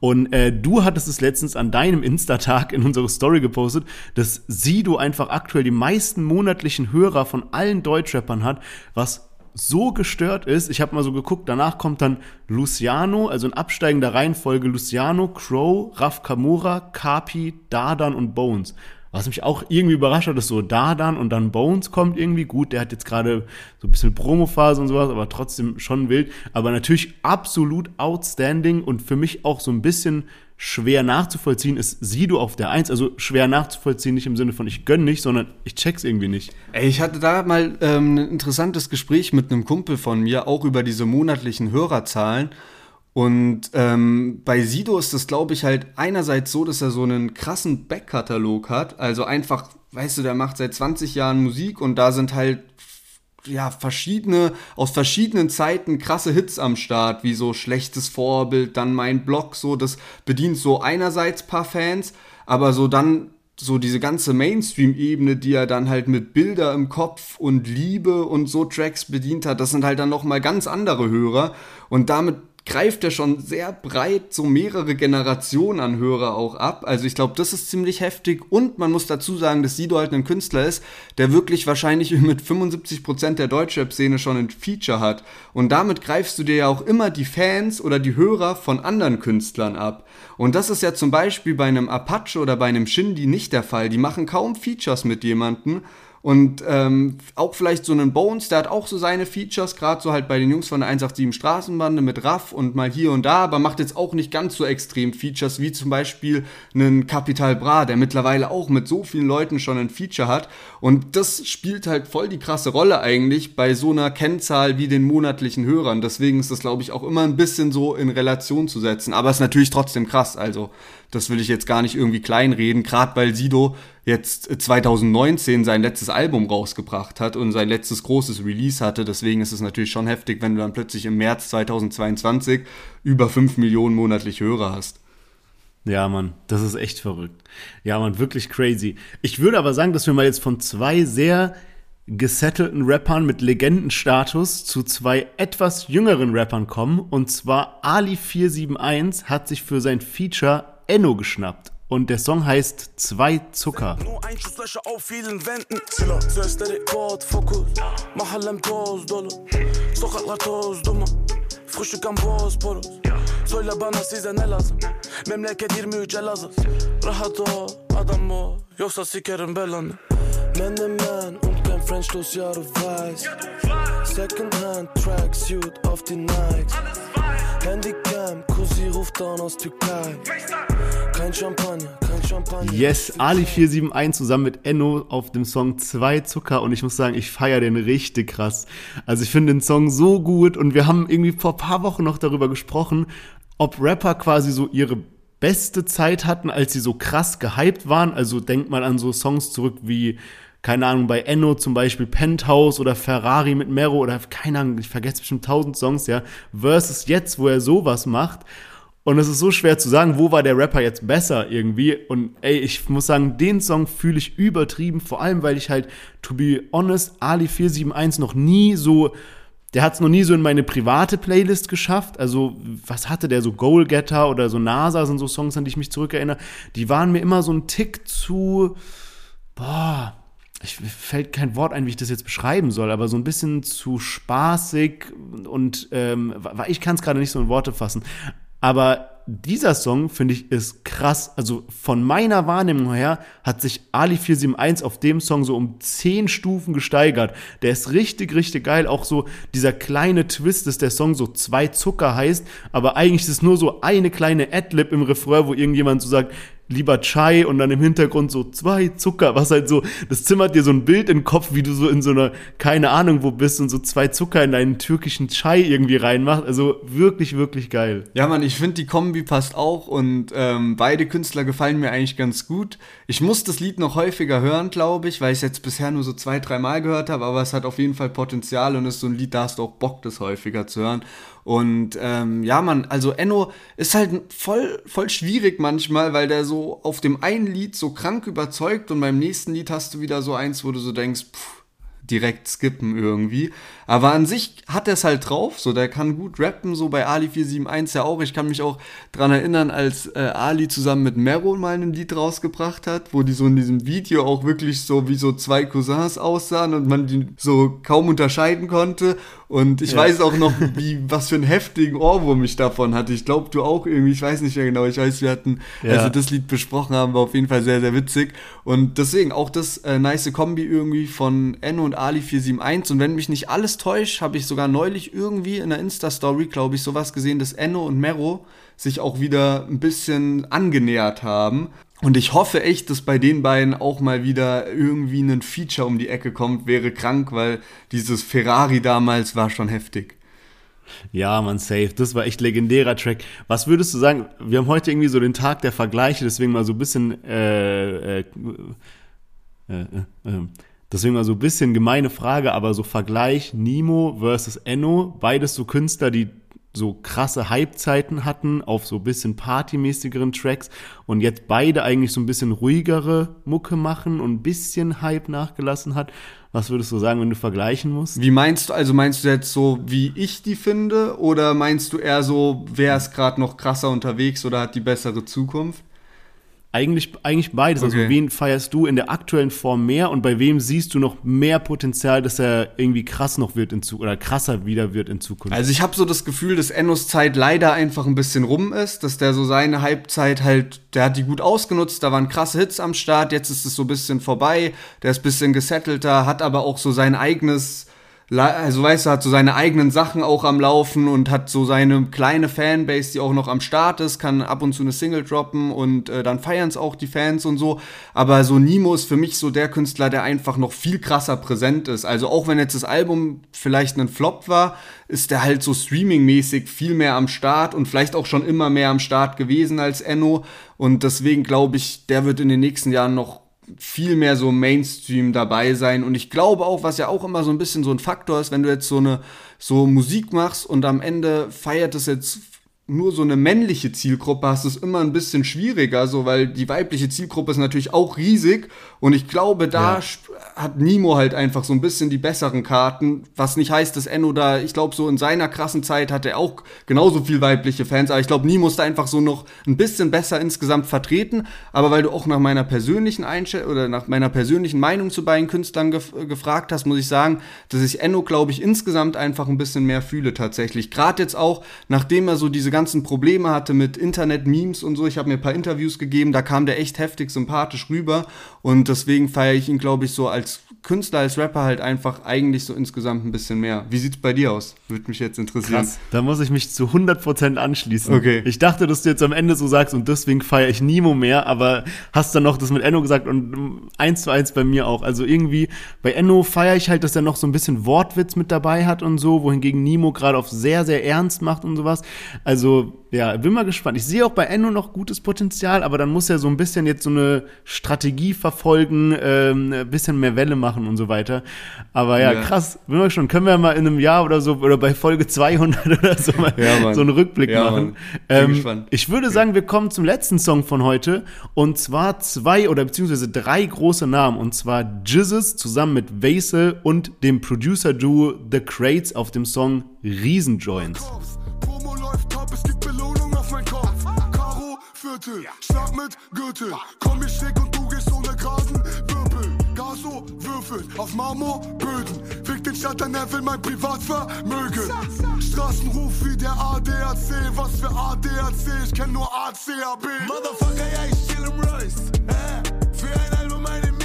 Und äh, du hattest es letztens an deinem Insta-Tag in unsere Story gepostet, dass Sido einfach aktuell die meisten monatlichen Hörer von allen Deutschrappern hat, was so gestört ist. Ich habe mal so geguckt, danach kommt dann Luciano, also in absteigender Reihenfolge Luciano, Crow, Raf Kamura, Kapi, Dardan und Bones. Was mich auch irgendwie überrascht hat, ist so Dardan und dann Bones kommt irgendwie gut. Der hat jetzt gerade so ein bisschen Promophase und sowas, aber trotzdem schon wild. Aber natürlich absolut outstanding und für mich auch so ein bisschen schwer nachzuvollziehen ist Sido auf der Eins. Also schwer nachzuvollziehen nicht im Sinne von ich gönn nicht, sondern ich check's irgendwie nicht. Ey, ich hatte da mal ähm, ein interessantes Gespräch mit einem Kumpel von mir, auch über diese monatlichen Hörerzahlen. Und ähm, bei Sido ist es, glaube ich, halt einerseits so, dass er so einen krassen Backkatalog hat. Also einfach, weißt du, der macht seit 20 Jahren Musik und da sind halt ja, verschiedene, aus verschiedenen Zeiten krasse Hits am Start, wie so schlechtes Vorbild, dann mein Blog, so, das bedient so einerseits paar Fans, aber so dann so diese ganze Mainstream-Ebene, die er dann halt mit Bilder im Kopf und Liebe und so Tracks bedient hat, das sind halt dann nochmal ganz andere Hörer und damit greift er schon sehr breit so mehrere Generationen an Hörer auch ab. Also ich glaube, das ist ziemlich heftig und man muss dazu sagen, dass Sido halt ein Künstler ist, der wirklich wahrscheinlich mit 75% der Deutschrap-Szene schon ein Feature hat. Und damit greifst du dir ja auch immer die Fans oder die Hörer von anderen Künstlern ab. Und das ist ja zum Beispiel bei einem Apache oder bei einem Shindy nicht der Fall. Die machen kaum Features mit jemandem und ähm, auch vielleicht so einen Bones, der hat auch so seine Features, gerade so halt bei den Jungs von der 187 Straßenbande mit Raff und mal hier und da, aber macht jetzt auch nicht ganz so extrem Features wie zum Beispiel einen Capital Bra, der mittlerweile auch mit so vielen Leuten schon ein Feature hat. Und das spielt halt voll die krasse Rolle eigentlich bei so einer Kennzahl wie den monatlichen Hörern. Deswegen ist das, glaube ich, auch immer ein bisschen so in Relation zu setzen. Aber es ist natürlich trotzdem krass. Also das will ich jetzt gar nicht irgendwie kleinreden, gerade weil Sido jetzt 2019 sein letztes Album rausgebracht hat und sein letztes großes Release hatte. Deswegen ist es natürlich schon heftig, wenn du dann plötzlich im März 2022 über 5 Millionen monatlich Hörer hast. Ja, Mann, das ist echt verrückt. Ja, Mann, wirklich crazy. Ich würde aber sagen, dass wir mal jetzt von zwei sehr gesettelten Rappern mit Legendenstatus zu zwei etwas jüngeren Rappern kommen. Und zwar Ali471 hat sich für sein Feature Enno geschnappt. Und der Song heißt Zwei Zucker. Nur Einschusslöcher auf vielen Wänden. Frühstück am Bosporus Söyle bana size ne lazım Memleket 23 Elazığ Rahat ol adam ol Yoksa sikerim belanı Man the man und kein French Toast, ja du weißt. Second hand Tracksuit auf die Nikes. Handycam, Kusi ruft an aus Türkei. Kein Champagner, kein Champagner. Yes, Ali471 zusammen mit Enno auf dem Song Zwei Zucker. Und ich muss sagen, ich feiere den richtig krass. Also ich finde den Song so gut und wir haben irgendwie vor paar Wochen noch darüber gesprochen, ob Rapper quasi so ihre beste Zeit hatten, als sie so krass gehypt waren. Also denkt mal an so Songs zurück wie keine Ahnung, bei Enno zum Beispiel Penthouse oder Ferrari mit Mero oder keine Ahnung, ich vergesse bestimmt tausend Songs, ja, versus jetzt, wo er sowas macht. Und es ist so schwer zu sagen, wo war der Rapper jetzt besser irgendwie. Und ey, ich muss sagen, den Song fühle ich übertrieben, vor allem, weil ich halt, to be honest, Ali 471 noch nie so, der hat es noch nie so in meine private Playlist geschafft. Also, was hatte der so Goalgetter oder so NASA sind so Songs, an die ich mich zurückerinnere. Die waren mir immer so ein Tick zu, boah, ich fällt kein Wort ein, wie ich das jetzt beschreiben soll, aber so ein bisschen zu spaßig und ähm, ich kann es gerade nicht so in Worte fassen. Aber dieser Song, finde ich, ist krass. Also von meiner Wahrnehmung her hat sich Ali 471 auf dem Song so um 10 Stufen gesteigert. Der ist richtig, richtig geil. Auch so dieser kleine Twist, dass der Song so zwei Zucker heißt, aber eigentlich ist es nur so eine kleine Adlib im Refrain, wo irgendjemand so sagt, lieber Chai und dann im Hintergrund so zwei Zucker, was halt so, das zimmert dir so ein Bild in den Kopf, wie du so in so einer, keine Ahnung wo bist und so zwei Zucker in deinen türkischen Chai irgendwie reinmachst. Also wirklich, wirklich geil. Ja, Mann, ich finde die Kombi passt auch und ähm, beide Künstler gefallen mir eigentlich ganz gut. Ich muss das Lied noch häufiger hören, glaube ich, weil ich es jetzt bisher nur so zwei, drei Mal gehört habe, aber es hat auf jeden Fall Potenzial und ist so ein Lied, da hast du auch Bock, das häufiger zu hören. Und ähm, ja, man, also Enno ist halt voll, voll schwierig manchmal, weil der so auf dem einen Lied so krank überzeugt und beim nächsten Lied hast du wieder so eins, wo du so denkst, pff, direkt skippen irgendwie. Aber an sich hat er es halt drauf, so der kann gut rappen, so bei Ali 471 ja auch. Ich kann mich auch dran erinnern, als äh, Ali zusammen mit Mero mal ein Lied rausgebracht hat, wo die so in diesem Video auch wirklich so wie so zwei Cousins aussahen und man die so kaum unterscheiden konnte. Und ich ja. weiß auch noch, wie, was für einen heftigen Ohrwurm ich davon hatte. Ich glaube, du auch irgendwie, ich weiß nicht mehr genau. Ich weiß, wir hatten, ja. als wir das Lied besprochen haben, war auf jeden Fall sehr, sehr witzig. Und deswegen auch das äh, nice Kombi irgendwie von Enno und Ali 471. Und wenn mich nicht alles täuscht, habe ich sogar neulich irgendwie in der Insta-Story, glaube ich, sowas gesehen, dass Enno und Mero sich auch wieder ein bisschen angenähert haben. Und ich hoffe echt, dass bei den beiden auch mal wieder irgendwie ein Feature um die Ecke kommt, wäre krank, weil dieses Ferrari damals war schon heftig. Ja, man, safe. Das war echt legendärer Track. Was würdest du sagen? Wir haben heute irgendwie so den Tag der Vergleiche, deswegen mal so ein bisschen, äh, äh, äh, äh, deswegen mal so ein bisschen gemeine Frage, aber so Vergleich Nemo versus Enno, beides so Künstler, die so krasse Hype-Zeiten hatten auf so ein bisschen partymäßigeren Tracks und jetzt beide eigentlich so ein bisschen ruhigere Mucke machen und ein bisschen Hype nachgelassen hat. Was würdest du sagen, wenn du vergleichen musst? Wie meinst du, also meinst du jetzt so, wie ich die finde oder meinst du eher so, wer ist gerade noch krasser unterwegs oder hat die bessere Zukunft? Eigentlich, eigentlich beides. Also, okay. Also wen feierst du in der aktuellen Form mehr und bei wem siehst du noch mehr Potenzial, dass er irgendwie krass noch wird in Zukunft oder krasser wieder wird in Zukunft? Also ich habe so das Gefühl, dass Ennos Zeit leider einfach ein bisschen rum ist, dass der so seine Halbzeit halt, der hat die gut ausgenutzt, da waren krasse Hits am Start, jetzt ist es so ein bisschen vorbei, der ist ein bisschen gesettelter, hat aber auch so sein eigenes also weißt du, hat so seine eigenen Sachen auch am Laufen und hat so seine kleine Fanbase, die auch noch am Start ist, kann ab und zu eine Single droppen und äh, dann feiern es auch die Fans und so. Aber so Nimo ist für mich so der Künstler, der einfach noch viel krasser präsent ist. Also auch wenn jetzt das Album vielleicht ein Flop war, ist der halt so streamingmäßig viel mehr am Start und vielleicht auch schon immer mehr am Start gewesen als Enno. Und deswegen glaube ich, der wird in den nächsten Jahren noch viel mehr so Mainstream dabei sein. Und ich glaube auch, was ja auch immer so ein bisschen so ein Faktor ist, wenn du jetzt so eine so Musik machst und am Ende feiert es jetzt nur so eine männliche Zielgruppe hast, ist immer ein bisschen schwieriger, so weil die weibliche Zielgruppe ist natürlich auch riesig und ich glaube, da Ja. hat Nimo halt einfach so ein bisschen die besseren Karten, was nicht heißt, dass Enno da, ich glaube, so in seiner krassen Zeit hat er auch genauso viel weibliche Fans, aber ich glaube, Nimo ist da einfach so noch ein bisschen besser insgesamt vertreten, aber weil du auch nach meiner persönlichen Einstellung oder nach meiner persönlichen Meinung zu beiden Künstlern gef gefragt hast, muss ich sagen, dass ich Enno, glaube ich, insgesamt einfach ein bisschen mehr fühle tatsächlich. Gerade jetzt auch, nachdem er so diese ganzen Probleme hatte mit Internet-Memes und so, ich habe mir ein paar Interviews gegeben, da kam der echt heftig sympathisch rüber und deswegen feiere ich ihn, glaube ich, so als Künstler, als Rapper halt einfach eigentlich so insgesamt ein bisschen mehr. Wie sieht's bei dir aus? Würde mich jetzt interessieren. Krass. Da muss ich mich zu 100% anschließen. Okay. Ich dachte, dass du jetzt am Ende so sagst und deswegen feiere ich Nemo mehr, aber hast dann noch das mit Enno gesagt und eins zu eins bei mir auch. Also irgendwie bei Enno feiere ich halt, dass er noch so ein bisschen Wortwitz mit dabei hat und so, wohingegen Nemo gerade auf sehr, sehr ernst macht und sowas. Also ja, bin mal gespannt. Ich sehe auch bei Enno noch gutes Potenzial, aber dann muss er so ein bisschen jetzt so eine Strategie verfolgen, ähm, ein bisschen mehr Welle machen und so weiter. Aber ja, Ja. krass. Bin mal schon. Können wir mal in einem Jahr oder so oder bei Folge 200 oder so mal Ja, so einen Rückblick Ja, machen. Ähm, gespannt. ich würde sagen, wir kommen zum letzten Song von heute und zwar zwei oder beziehungsweise drei große Namen und zwar Jizzes zusammen mit Vaisel und dem Producer-Duo The Crates auf dem Song Riesenjoints. Viertel, Schlag mit Gürtel. Komm mir schräg und du gehst ohne geraden Wirbel. Gaso würfelt auf Marmorböden. Fick den Stadt, er will mein Privatvermögen. Straßenruf wie der ADAC. Was für ADAC? Ich kenn nur ACAB. Motherfucker, ja, ich chill im Royce. Hä? Für ein Album eine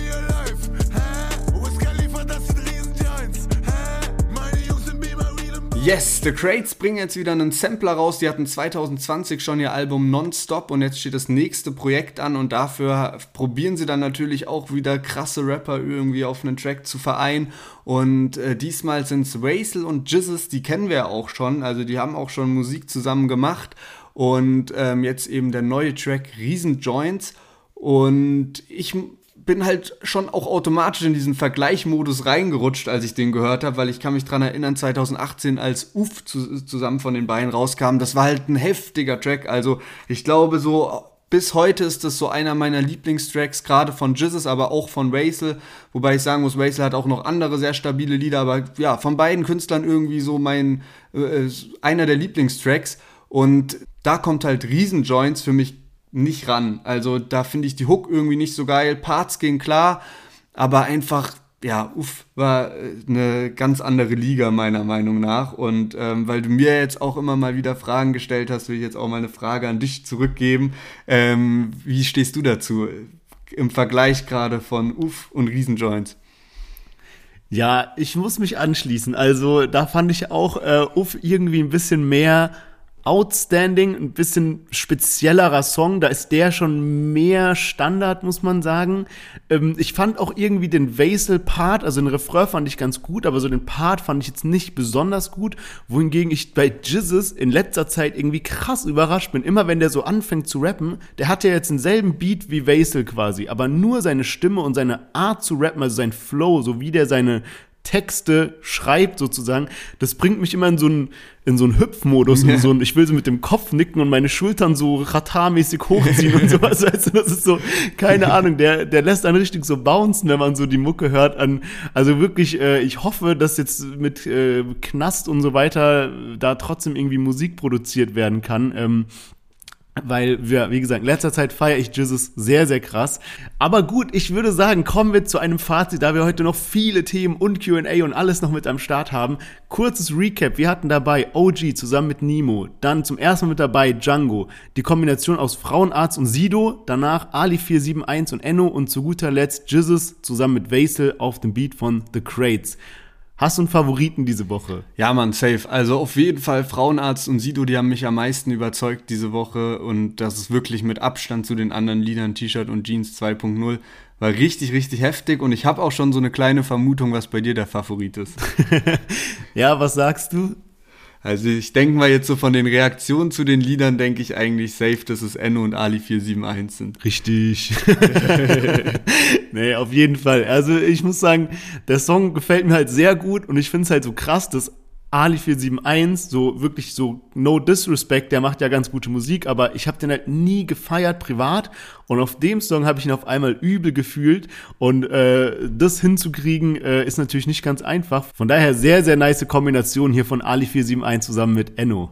Yes, The Crates bringen jetzt wieder einen Sampler raus. Die hatten 2020 schon ihr Album Nonstop und jetzt steht das nächste Projekt an und dafür probieren sie dann natürlich auch wieder krasse Rapper irgendwie auf einen Track zu vereinen. Und äh, diesmal sind es Raisel und Jizzes, die kennen wir ja auch schon. Also die haben auch schon Musik zusammen gemacht. Und ähm, jetzt eben der neue Track Riesenjoints. Und ich bin halt schon auch automatisch in diesen Vergleichmodus reingerutscht, als ich den gehört habe, weil ich kann mich dran erinnern, 2018, als Uff zu, zusammen von den beiden rauskam, das war halt ein heftiger Track. Also ich glaube so, bis heute ist das so einer meiner Lieblingstracks, gerade von Jizzes, aber auch von Raisel. Wobei ich sagen muss, Raisel hat auch noch andere sehr stabile Lieder, aber ja, von beiden Künstlern irgendwie so mein, äh, einer der Lieblingstracks. Und da kommt halt Riesenjoints für mich nicht ran. Also da finde ich die Hook irgendwie nicht so geil. Parts gehen klar, aber einfach, ja, uff, war äh, eine ganz andere Liga meiner Meinung nach. Und ähm, weil du mir jetzt auch immer mal wieder Fragen gestellt hast, will ich jetzt auch mal eine Frage an dich zurückgeben. Ähm, wie stehst du dazu im Vergleich gerade von Uff und Riesenjoints? Ja, ich muss mich anschließen. Also da fand ich auch äh, Uff irgendwie ein bisschen mehr outstanding, ein bisschen speziellerer Song. Da ist der schon mehr Standard, muss man sagen. Ähm, ich fand auch irgendwie den Vaisel-Part, also den Refrain fand ich ganz gut, aber so den Part fand ich jetzt nicht besonders gut. Wohingegen ich bei Jizzes in letzter Zeit irgendwie krass überrascht bin. Immer wenn der so anfängt zu rappen, der hat ja jetzt denselben Beat wie Vaisel quasi, aber nur seine Stimme und seine Art zu rappen, also sein Flow, so wie der seine Texte schreibt sozusagen, das bringt mich immer in so einen, in so einen Hüpfmodus, in so einen, ich will so mit dem Kopf nicken und meine Schultern so ratarmäßig hochziehen und sowas, du, das ist so, keine Ahnung, der, der lässt einen richtig so bouncen, wenn man so die Mucke hört an, also wirklich, äh, ich hoffe, dass jetzt mit äh, Knast und so weiter da trotzdem irgendwie Musik produziert werden kann, ähm, weil wir, wie gesagt, in letzter Zeit feiere ich Jizzes sehr, sehr krass. Aber gut, ich würde sagen, kommen wir zu einem Fazit, da wir heute noch viele Themen und Q&A und alles noch mit am Start haben. Kurzes Recap. Wir hatten dabei OG zusammen mit Nemo. Dann zum ersten Mal mit dabei Django. Die Kombination aus Frauenarzt und Sido. Danach Ali 471 und Enno. Und zu guter Letzt Jizzes zusammen mit Vaisel auf dem Beat von The Crates. Hast du einen Favoriten diese Woche? Ja, Mann, safe. Also auf jeden Fall Frauenarzt und Sido, die haben mich am meisten überzeugt diese Woche und das ist wirklich mit Abstand zu den anderen Liedern T-Shirt und Jeans 2.0 war richtig, richtig heftig und ich habe auch schon so eine kleine Vermutung, was bei dir der Favorit ist. Ja, was sagst du? Also ich denke mal jetzt so von den Reaktionen zu den Liedern denke ich eigentlich safe, dass es Enno und Ali 471 sind. Richtig. nee, auf jeden Fall. Also ich muss sagen, der Song gefällt mir halt sehr gut und ich finde es halt so krass, dass Ali 471, so wirklich so no disrespect, der macht ja ganz gute Musik, aber ich habe den halt nie gefeiert privat und auf dem Song habe ich ihn auf einmal übel gefühlt und äh, das hinzukriegen äh, ist natürlich nicht ganz einfach. Von daher sehr, sehr nice Kombination hier von Ali 471 zusammen mit Enno.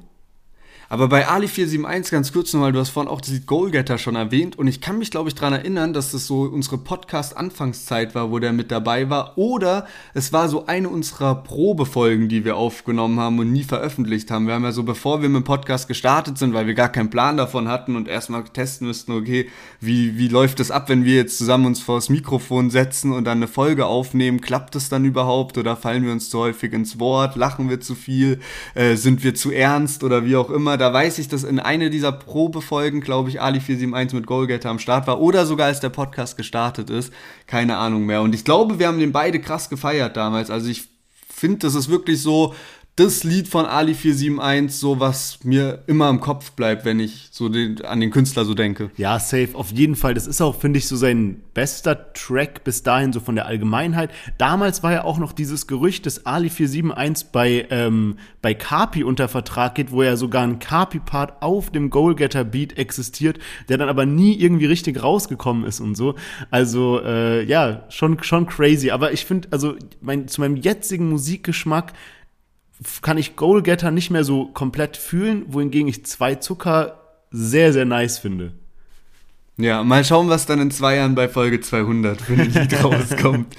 Aber bei Ali 471 ganz kurz nochmal, du hast vorhin auch das Goalgetter schon erwähnt und ich kann mich, glaube ich, daran erinnern, dass das so unsere Podcast-Anfangszeit war, wo der mit dabei war. Oder es war so eine unserer Probefolgen, die wir aufgenommen haben und nie veröffentlicht haben. Wir haben ja so, bevor wir mit dem Podcast gestartet sind, weil wir gar keinen Plan davon hatten und erstmal testen müssten, okay, wie, wie läuft das ab, wenn wir jetzt zusammen uns vor das Mikrofon setzen und dann eine Folge aufnehmen? Klappt das dann überhaupt oder fallen wir uns zu häufig ins Wort? Lachen wir zu viel? Äh, sind wir zu ernst oder wie auch immer? Da weiß ich, dass in einer dieser Probefolgen, glaube ich, Ali 471 mit Goalgetter am Start war oder sogar als der Podcast gestartet ist. Keine Ahnung mehr. Und ich glaube, wir haben den beide krass gefeiert damals. Also ich finde, das ist wirklich so das Lied von Ali 471 so, was mir immer im Kopf bleibt, wenn ich so den, an den Künstler so denke. Ja, safe, auf jeden Fall. Das ist auch, finde ich, so sein bester Track bis dahin, so von der Allgemeinheit. Damals war ja auch noch dieses Gerücht, dass Ali 471 bei, ähm, bei Carpi unter Vertrag geht, wo ja sogar ein Carpi-Part auf dem Goalgetter-Beat existiert, der dann aber nie irgendwie richtig rausgekommen ist und so. Also, äh, ja, schon, schon crazy. Aber ich finde, also mein, zu meinem jetzigen Musikgeschmack kann ich Goalgetter nicht mehr so komplett fühlen, wohingegen ich zwei Zucker sehr, sehr nice finde. Ja, mal schauen, was dann in zwei Jahren bei Folge 200 für ein Lied rauskommt.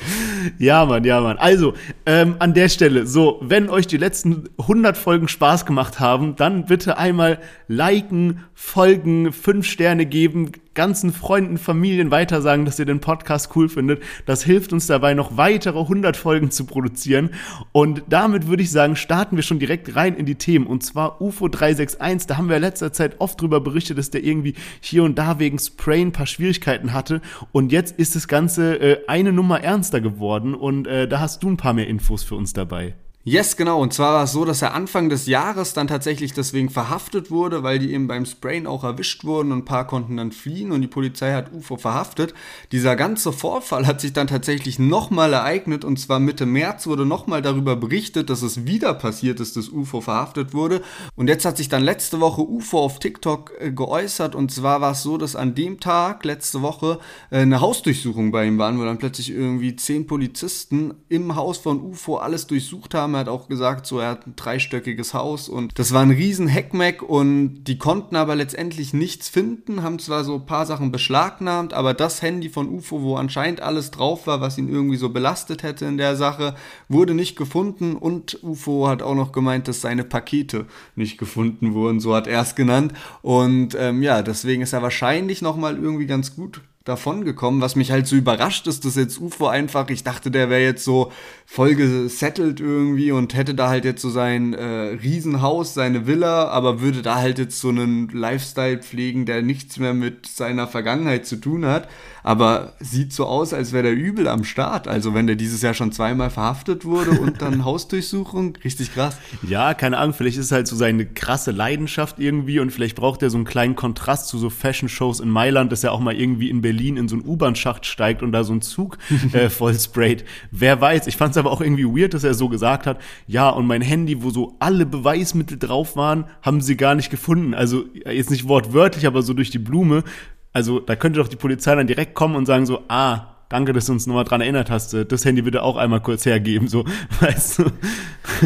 ja, Mann, ja, Mann. Also, ähm, an der Stelle, so, wenn euch die letzten 100 Folgen Spaß gemacht haben, dann bitte einmal liken, folgen, fünf Sterne geben, ganzen Freunden, Familien weitersagen, dass ihr den Podcast cool findet. Das hilft uns dabei, noch weitere 100 Folgen zu produzieren. Und damit würde ich sagen, starten wir schon direkt rein in die Themen. Und zwar UFO 361. Da haben wir in letzter Zeit oft drüber berichtet, dass der irgendwie hier und da wegen Spray ein paar Schwierigkeiten hatte. Und jetzt ist das Ganze äh, eine Nummer ernster geworden. Und äh, da hast du ein paar mehr Infos für uns dabei. Yes, genau. Und zwar war es so, dass er Anfang des Jahres dann tatsächlich deswegen verhaftet wurde, weil die eben beim Sprayen auch erwischt wurden und ein paar konnten dann fliehen und die Polizei hat UFO verhaftet. Dieser ganze Vorfall hat sich dann tatsächlich nochmal ereignet und zwar Mitte März wurde nochmal darüber berichtet, dass es wieder passiert ist, dass UFO verhaftet wurde. Und jetzt hat sich dann letzte Woche UFO auf TikTok äh, geäußert und zwar war es so, dass an dem Tag, letzte Woche, äh, eine Hausdurchsuchung bei ihm waren, wo dann plötzlich irgendwie zehn Polizisten im Haus von UFO alles durchsucht haben Name hat auch gesagt, so er hat ein dreistöckiges Haus und das war ein riesen Heckmeck und die konnten aber letztendlich nichts finden, haben zwar so ein paar Sachen beschlagnahmt, aber das Handy von UFO, wo anscheinend alles drauf war, was ihn irgendwie so belastet hätte in der Sache, wurde nicht gefunden und UFO hat auch noch gemeint, dass seine Pakete nicht gefunden wurden, so hat er es genannt. Und ähm, ja, deswegen ist er wahrscheinlich nochmal irgendwie ganz gut davon gekommen. Was mich halt so überrascht ist, dass jetzt UFO einfach, ich dachte, der wäre jetzt so voll gesettelt irgendwie und hätte da halt jetzt so sein äh, Riesenhaus, seine Villa, aber würde da halt jetzt so einen Lifestyle pflegen, der nichts mehr mit seiner Vergangenheit zu tun hat aber sieht so aus, als wäre der übel am Start. Also wenn der dieses Jahr schon zweimal verhaftet wurde und dann Hausdurchsuchung, richtig krass. Ja, keine Ahnung, vielleicht ist es halt so seine krasse Leidenschaft irgendwie und vielleicht braucht er so einen kleinen Kontrast zu so Fashion-Shows in Mailand, dass er auch mal irgendwie in Berlin in so einen U-Bahn-Schacht steigt und da so einen Zug äh, voll sprayt. Wer weiß, ich fand es aber auch irgendwie weird, dass er so gesagt hat, ja, und mein Handy, wo so alle Beweismittel drauf waren, haben sie gar nicht gefunden. Also jetzt nicht wortwörtlich, aber so durch die Blume. Also da könnte doch die Polizei dann direkt kommen und sagen so, ah, danke, dass du uns nochmal dran erinnert hast, äh, das Handy bitte auch einmal kurz hergeben, so, weißt du.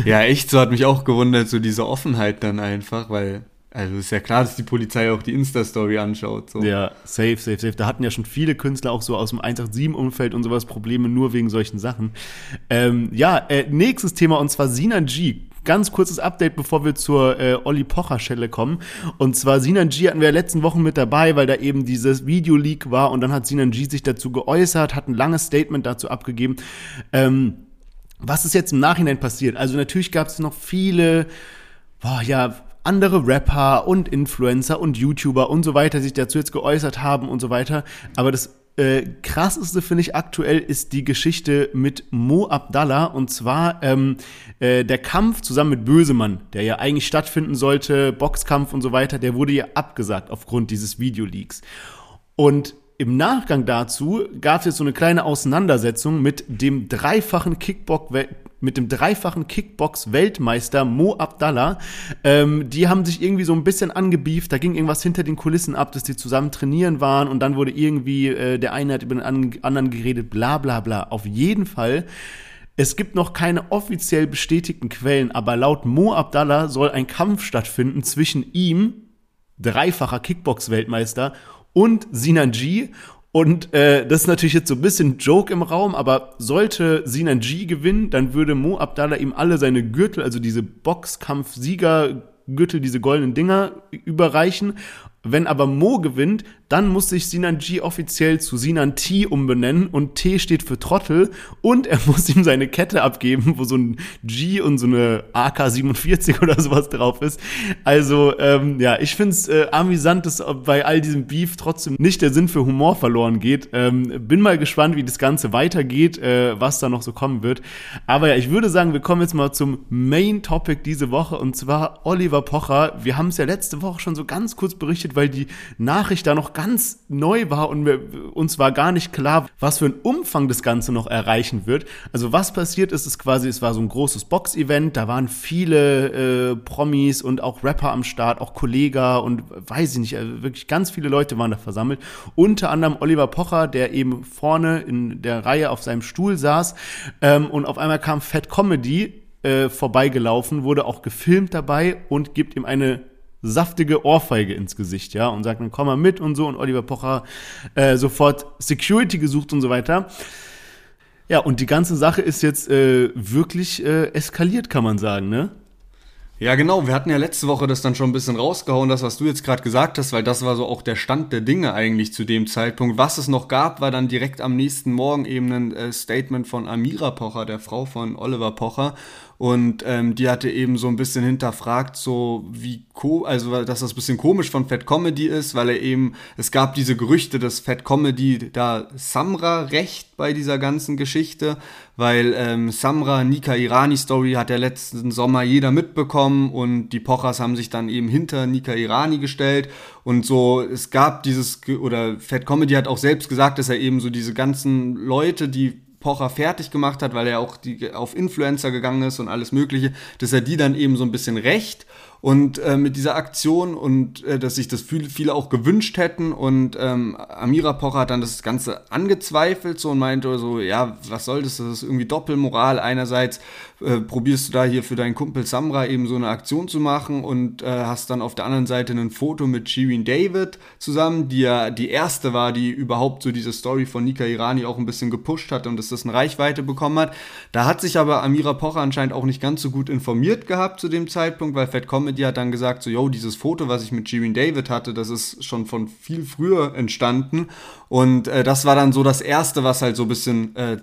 Ja, echt, so hat mich auch gewundert, so diese Offenheit dann einfach, weil, also ist ja klar, dass die Polizei auch die Insta-Story anschaut. So. Ja, safe, safe, safe. Da hatten ja schon viele Künstler auch so aus dem 187-Umfeld und sowas Probleme nur wegen solchen Sachen. Ähm, ja, äh, nächstes Thema und zwar Sinan G ganz kurzes Update, bevor wir zur äh, Olli Pocher-Schelle kommen. Und zwar Sinan G hatten wir letzten Wochen mit dabei, weil da eben dieses Video-Leak war und dann hat Sinan G sich dazu geäußert, hat ein langes Statement dazu abgegeben. Ähm, was ist jetzt im Nachhinein passiert? Also natürlich gab es noch viele, boah, ja, andere Rapper und Influencer und YouTuber und so weiter sich dazu jetzt geäußert haben und so weiter. Aber das äh, krasseste finde ich aktuell ist die Geschichte mit Mo Abdallah und zwar ähm, äh, der Kampf zusammen mit Bösemann, der ja eigentlich stattfinden sollte, Boxkampf und so weiter, der wurde ja abgesagt aufgrund dieses Videoleaks. Und im Nachgang dazu gab es jetzt so eine kleine Auseinandersetzung mit dem dreifachen Kickbox mit dem dreifachen Kickbox-Weltmeister Mo Abdallah. Ähm, die haben sich irgendwie so ein bisschen angebieft, da ging irgendwas hinter den Kulissen ab, dass die zusammen trainieren waren und dann wurde irgendwie äh, der eine hat über den anderen geredet, bla bla bla. Auf jeden Fall es gibt noch keine offiziell bestätigten Quellen, aber laut Mo Abdallah soll ein Kampf stattfinden zwischen ihm, dreifacher Kickbox-Weltmeister, und Sinan G. Und äh, das ist natürlich jetzt so ein bisschen Joke im Raum, aber sollte Sinan G gewinnen, dann würde Mo Abdallah ihm alle seine Gürtel, also diese Boxkampf-Sieger-Gürtel, diese goldenen Dinger überreichen. Wenn aber Mo gewinnt, dann muss sich Sinan G offiziell zu Sinan T umbenennen und T steht für Trottel und er muss ihm seine Kette abgeben, wo so ein G und so eine AK-47 oder sowas drauf ist. Also, ähm, ja, ich find's äh, amüsant, dass bei all diesem Beef trotzdem nicht der Sinn für Humor verloren geht. Ähm, bin mal gespannt, wie das Ganze weitergeht, äh, was da noch so kommen wird. Aber ja, ich würde sagen, wir kommen jetzt mal zum Main Topic diese Woche und zwar Oliver Pocher. Wir haben es ja letzte Woche schon so ganz kurz berichtet, weil die Nachricht da noch ganz neu war und wir, uns war gar nicht klar, was für ein Umfang das Ganze noch erreichen wird. Also was passiert ist, ist quasi, es war so ein großes Box-Event, da waren viele äh, Promis und auch Rapper am Start, auch Kollega und weiß ich nicht, also wirklich ganz viele Leute waren da versammelt. Unter anderem Oliver Pocher, der eben vorne in der Reihe auf seinem Stuhl saß ähm, und auf einmal kam Fat Comedy äh, vorbeigelaufen, wurde auch gefilmt dabei und gibt ihm eine saftige Ohrfeige ins Gesicht, ja, und sagt dann, komm mal mit und so und Oliver Pocher äh, sofort Security gesucht und so weiter. Ja, und die ganze Sache ist jetzt äh, wirklich äh, eskaliert, kann man sagen, ne? Ja, genau. Wir hatten ja letzte Woche das dann schon ein bisschen rausgehauen, das, was du jetzt gerade gesagt hast, weil das war so auch der Stand der Dinge eigentlich zu dem Zeitpunkt. Was es noch gab, war dann direkt am nächsten Morgen eben ein äh, Statement von Amira Pocher, der Frau von Oliver Pocher. Und ähm, die hatte eben so ein bisschen hinterfragt, so wie, also dass das ein bisschen komisch von Fat Comedy ist, weil er eben, es gab diese Gerüchte, dass Fat Comedy da Samra recht bei dieser ganzen Geschichte, weil ähm, Samra, Nika Irani Story hat ja letzten Sommer jeder mitbekommen und die Pochers haben sich dann eben hinter Nika Irani gestellt. Und so, es gab dieses, oder Fat Comedy hat auch selbst gesagt, dass er eben so diese ganzen Leute, die Pocher fertig gemacht hat, weil er auch die, auf Influencer gegangen ist und alles Mögliche, dass er die dann eben so ein bisschen recht und äh, mit dieser Aktion und äh, dass sich das viele, auch gewünscht hätten und ähm, Amira Pocher hat dann das Ganze angezweifelt so und meinte so, ja, was soll das, das ist irgendwie Doppelmoral. Einerseits äh, probierst du da hier für deinen Kumpel Samra eben so eine Aktion zu machen und äh, hast dann auf der anderen Seite ein Foto mit Shirin David zusammen, die ja die erste war, die überhaupt so diese Story von Nika Irani auch ein bisschen gepusht hat und dass das eine Reichweite bekommen hat. Da hat sich aber Amira Pocher anscheinend auch nicht ganz so gut informiert gehabt zu dem Zeitpunkt, weil Fat Comedy hat dann gesagt, so, yo, dieses Foto, was ich mit Shirin David hatte, das ist schon von viel früher entstanden. Und äh, das war dann so das Erste, was halt so ein bisschen äh,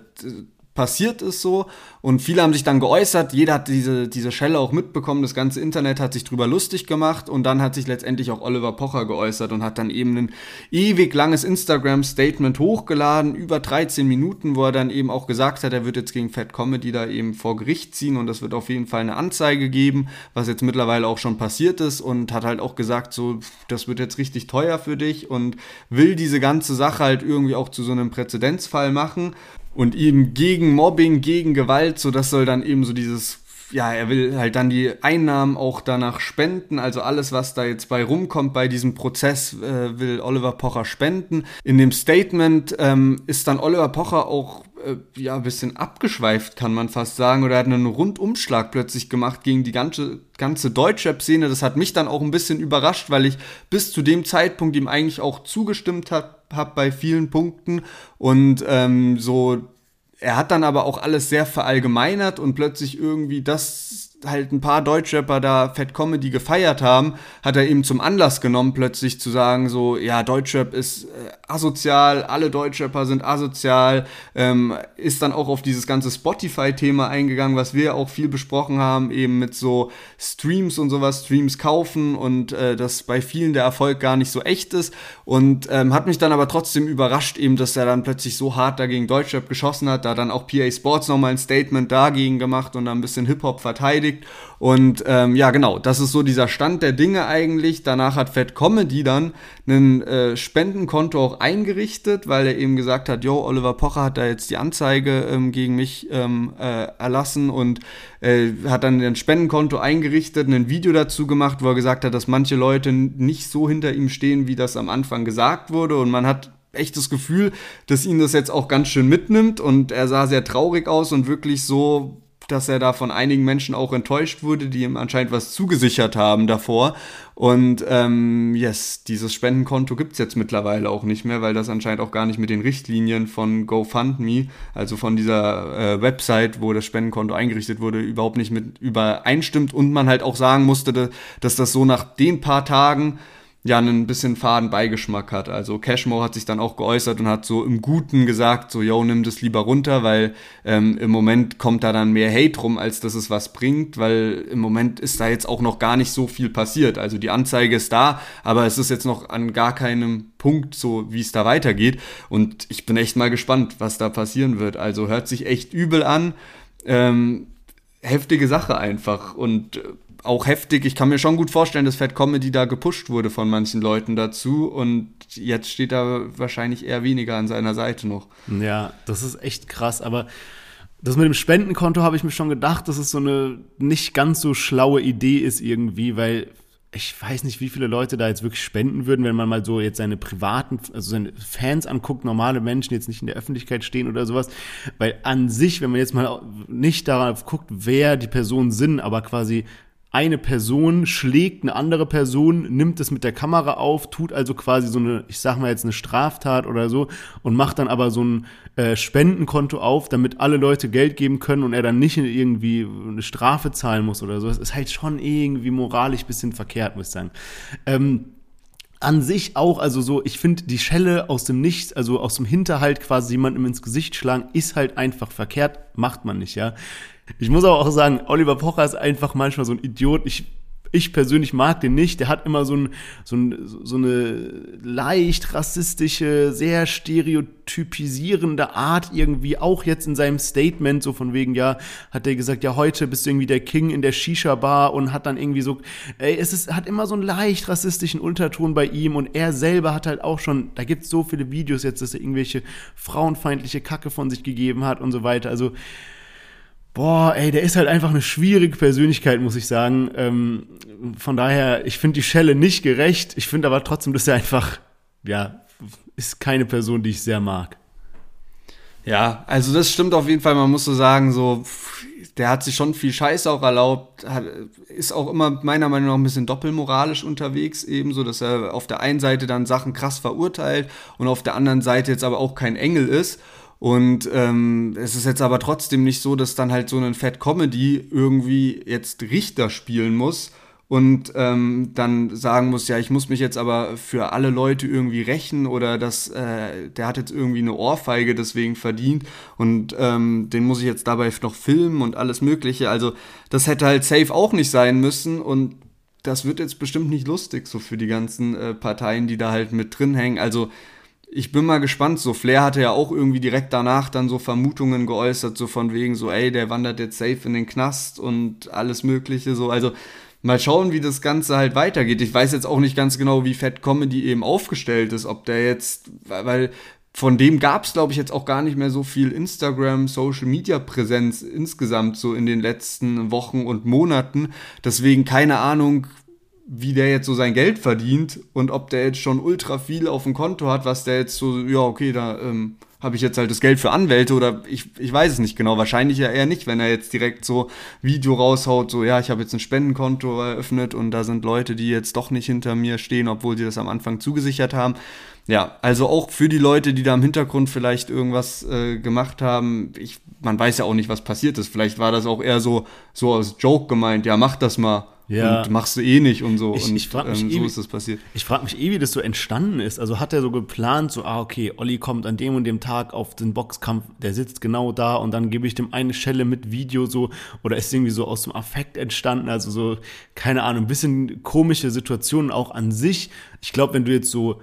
passiert ist so. Und viele haben sich dann geäußert, jeder hat diese, diese Schelle auch mitbekommen, das ganze Internet hat sich drüber lustig gemacht. Und dann hat sich letztendlich auch Oliver Pocher geäußert und hat dann eben ein ewig langes Instagram-Statement hochgeladen, über 13 Minuten, wo er dann eben auch gesagt hat, er wird jetzt gegen Fat Comedy da eben vor Gericht ziehen und es wird auf jeden Fall eine Anzeige geben, was jetzt mittlerweile auch schon passiert ist und hat halt auch gesagt, so, das wird jetzt richtig teuer für dich und will diese ganze Sache halt irgendwie auch zu so einem Präzedenzfall machen und eben gegen Mobbing, gegen Gewalt, so das soll dann eben so dieses ja, er will halt dann die Einnahmen auch danach spenden. Also alles, was da jetzt bei rumkommt bei diesem Prozess, äh, will Oliver Pocher spenden. In dem Statement ähm, ist dann Oliver Pocher auch äh, ja ein bisschen abgeschweift, kann man fast sagen, oder er hat einen Rundumschlag plötzlich gemacht gegen die ganze, ganze Deutschrap-Szene. Das hat mich dann auch ein bisschen überrascht, weil ich bis zu dem Zeitpunkt ihm eigentlich auch zugestimmt habe hab bei vielen Punkten und ähm, so er hat dann aber auch alles sehr verallgemeinert und plötzlich irgendwie das halt ein paar Deutschrapper da Fat Comedy gefeiert haben, hat er eben zum Anlass genommen, plötzlich zu sagen, so, ja, Deutschrap ist äh, asozial, alle Deutschrapper sind asozial, ähm, ist dann auch auf dieses ganze Spotify-Thema eingegangen, was wir auch viel besprochen haben, eben mit so Streams und sowas, Streams kaufen und äh, dass bei vielen der Erfolg gar nicht so echt ist und ähm, hat mich dann aber trotzdem überrascht, eben, dass er dann plötzlich so hart dagegen Deutschrap geschossen hat, da dann auch PA Sports nochmal ein Statement dagegen gemacht und dann ein bisschen Hip-Hop verteidigt beteiligt. Und ähm, ja, genau, das ist so dieser Stand der Dinge eigentlich. Danach hat Fat Comedy dann ein äh, Spendenkonto auch eingerichtet, weil er eben gesagt hat, jo, Oliver Pocher hat da jetzt die Anzeige ähm, gegen mich ähm, äh, erlassen und äh, hat dann ein Spendenkonto eingerichtet, ein Video dazu gemacht, wo er gesagt hat, dass manche Leute nicht so hinter ihm stehen, wie das am Anfang gesagt wurde. Und man hat echt das Gefühl, dass ihn das jetzt auch ganz schön mitnimmt und er sah sehr traurig aus und wirklich so dass er da von einigen Menschen auch enttäuscht wurde, die ihm anscheinend was zugesichert haben davor. Und ähm, yes, dieses Spendenkonto gibt's jetzt mittlerweile auch nicht mehr, weil das anscheinend auch gar nicht mit den Richtlinien von GoFundMe, also von dieser äh, Website, wo das Spendenkonto eingerichtet wurde, überhaupt nicht mit übereinstimmt. Und man halt auch sagen musste, dass das so nach den paar Tagen ja einen bisschen faden Beigeschmack hat. Also Cashmo hat sich dann auch geäußert und hat so im Guten gesagt, so, yo, nimm das lieber runter, weil ähm, im Moment kommt da dann mehr Hate rum, als dass es was bringt, weil im Moment ist da jetzt auch noch gar nicht so viel passiert. Also die Anzeige ist da, aber es ist jetzt noch an gar keinem Punkt so, wie es da weitergeht. Und ich bin echt mal gespannt, was da passieren wird. Also hört sich echt übel an. Ähm, heftige Sache einfach. Und äh, auch heftig. Ich kann mir schon gut vorstellen, dass Fat Comedy da gepusht wurde von manchen Leuten dazu und jetzt steht er wahrscheinlich eher weniger an seiner Seite noch. Ja, das ist echt krass, aber das mit dem Spendenkonto habe ich mir schon gedacht, dass es so eine nicht ganz so schlaue Idee ist irgendwie, weil ich weiß nicht, wie viele Leute da jetzt wirklich spenden würden, wenn man mal so jetzt seine privaten, also seine Fans anguckt, normale Menschen jetzt nicht in der Öffentlichkeit stehen oder sowas. Weil an sich, wenn man jetzt mal nicht darauf guckt, wer die Personen sind, aber quasi eine Person schlägt eine andere Person, nimmt es mit der Kamera auf, tut also quasi so eine, ich sag mal jetzt eine Straftat oder so und macht dann aber so ein äh, Spendenkonto auf, damit alle Leute Geld geben können und er dann nicht irgendwie eine Strafe zahlen muss oder so. Das ist halt schon irgendwie moralisch bisschen verkehrt, muss ich sagen. Ähm, an sich auch, also so, ich finde die Schelle aus dem Nichts, also aus dem Hinterhalt quasi jemandem ins Gesicht schlagen, ist halt einfach verkehrt, macht man nicht, ja. Ich muss aber auch sagen, Oliver Pocher ist einfach manchmal so ein Idiot. Ich ich persönlich mag den nicht. Der hat immer so, ein, so, ein, so eine leicht rassistische, sehr stereotypisierende Art irgendwie, auch jetzt in seinem Statement, so von wegen, ja, hat er gesagt, ja, heute bist du irgendwie der King in der Shisha-Bar und hat dann irgendwie so, ey, es ist, hat immer so einen leicht rassistischen Unterton bei ihm und er selber hat halt auch schon, da gibt's so viele Videos jetzt, dass er irgendwelche frauenfeindliche Kacke von sich gegeben hat und so weiter. Also, boah, ey, der ist halt einfach eine schwierige Persönlichkeit, muss ich sagen. Ähm, von daher, ich finde die Schelle nicht gerecht. Ich finde aber trotzdem, dass er einfach, ja, ist keine Person, die ich sehr mag. Ja, also das stimmt auf jeden Fall. Man muss so sagen, so, der hat sich schon viel Scheiß auch erlaubt, hat, ist auch immer meiner Meinung nach ein bisschen doppelmoralisch unterwegs, ebenso, dass er auf der einen Seite dann Sachen krass verurteilt und auf der anderen Seite jetzt aber auch kein Engel ist. Und ähm, es ist jetzt aber trotzdem nicht so, dass dann halt so ein Fat Comedy irgendwie jetzt Richter spielen muss und ähm, dann sagen muss, ja, ich muss mich jetzt aber für alle Leute irgendwie rächen oder dass äh, der hat jetzt irgendwie eine Ohrfeige deswegen verdient und ähm, den muss ich jetzt dabei noch filmen und alles Mögliche. Also das hätte halt safe auch nicht sein müssen und das wird jetzt bestimmt nicht lustig so für die ganzen äh, Parteien, die da halt mit drin hängen. Also ich bin mal gespannt. So, Flair hatte ja auch irgendwie direkt danach dann so Vermutungen geäußert, so von wegen so, ey, der wandert jetzt safe in den Knast und alles Mögliche, so. Also, mal schauen, wie das Ganze halt weitergeht. Ich weiß jetzt auch nicht ganz genau, wie Fat Comedy eben aufgestellt ist, ob der jetzt, weil von dem gab es, glaube ich, jetzt auch gar nicht mehr so viel Instagram, Social Media Präsenz insgesamt so in den letzten Wochen und Monaten. Deswegen keine Ahnung, wie der jetzt so sein Geld verdient und ob der jetzt schon ultra viel auf dem Konto hat, was der jetzt so, ja, okay, da ähm, habe ich jetzt halt das Geld für Anwälte oder ich, ich weiß es nicht genau. Wahrscheinlich ja eher nicht, wenn er jetzt direkt so Video raushaut, so, ja, ich habe jetzt ein Spendenkonto eröffnet und da sind Leute, die jetzt doch nicht hinter mir stehen, obwohl sie das am Anfang zugesichert haben. Ja, also auch für die Leute, die da im Hintergrund vielleicht irgendwas äh, gemacht haben, ich, man weiß ja auch nicht, was passiert ist. Vielleicht war das auch eher so, so als Joke gemeint, ja, mach das mal ja. und machst du eh nicht und so. Ich, und ich frag mich ähm, so ist das passiert. Ich frage mich eh, wie das so entstanden ist. Also hat er so geplant, so, ah, okay, Olli kommt an dem und dem Tag auf den Boxkampf, der sitzt genau da und dann gebe ich dem eine Schelle mit Video so, oder ist irgendwie so aus dem Affekt entstanden, also so, keine Ahnung, ein bisschen komische Situationen auch an sich. Ich glaube, wenn du jetzt so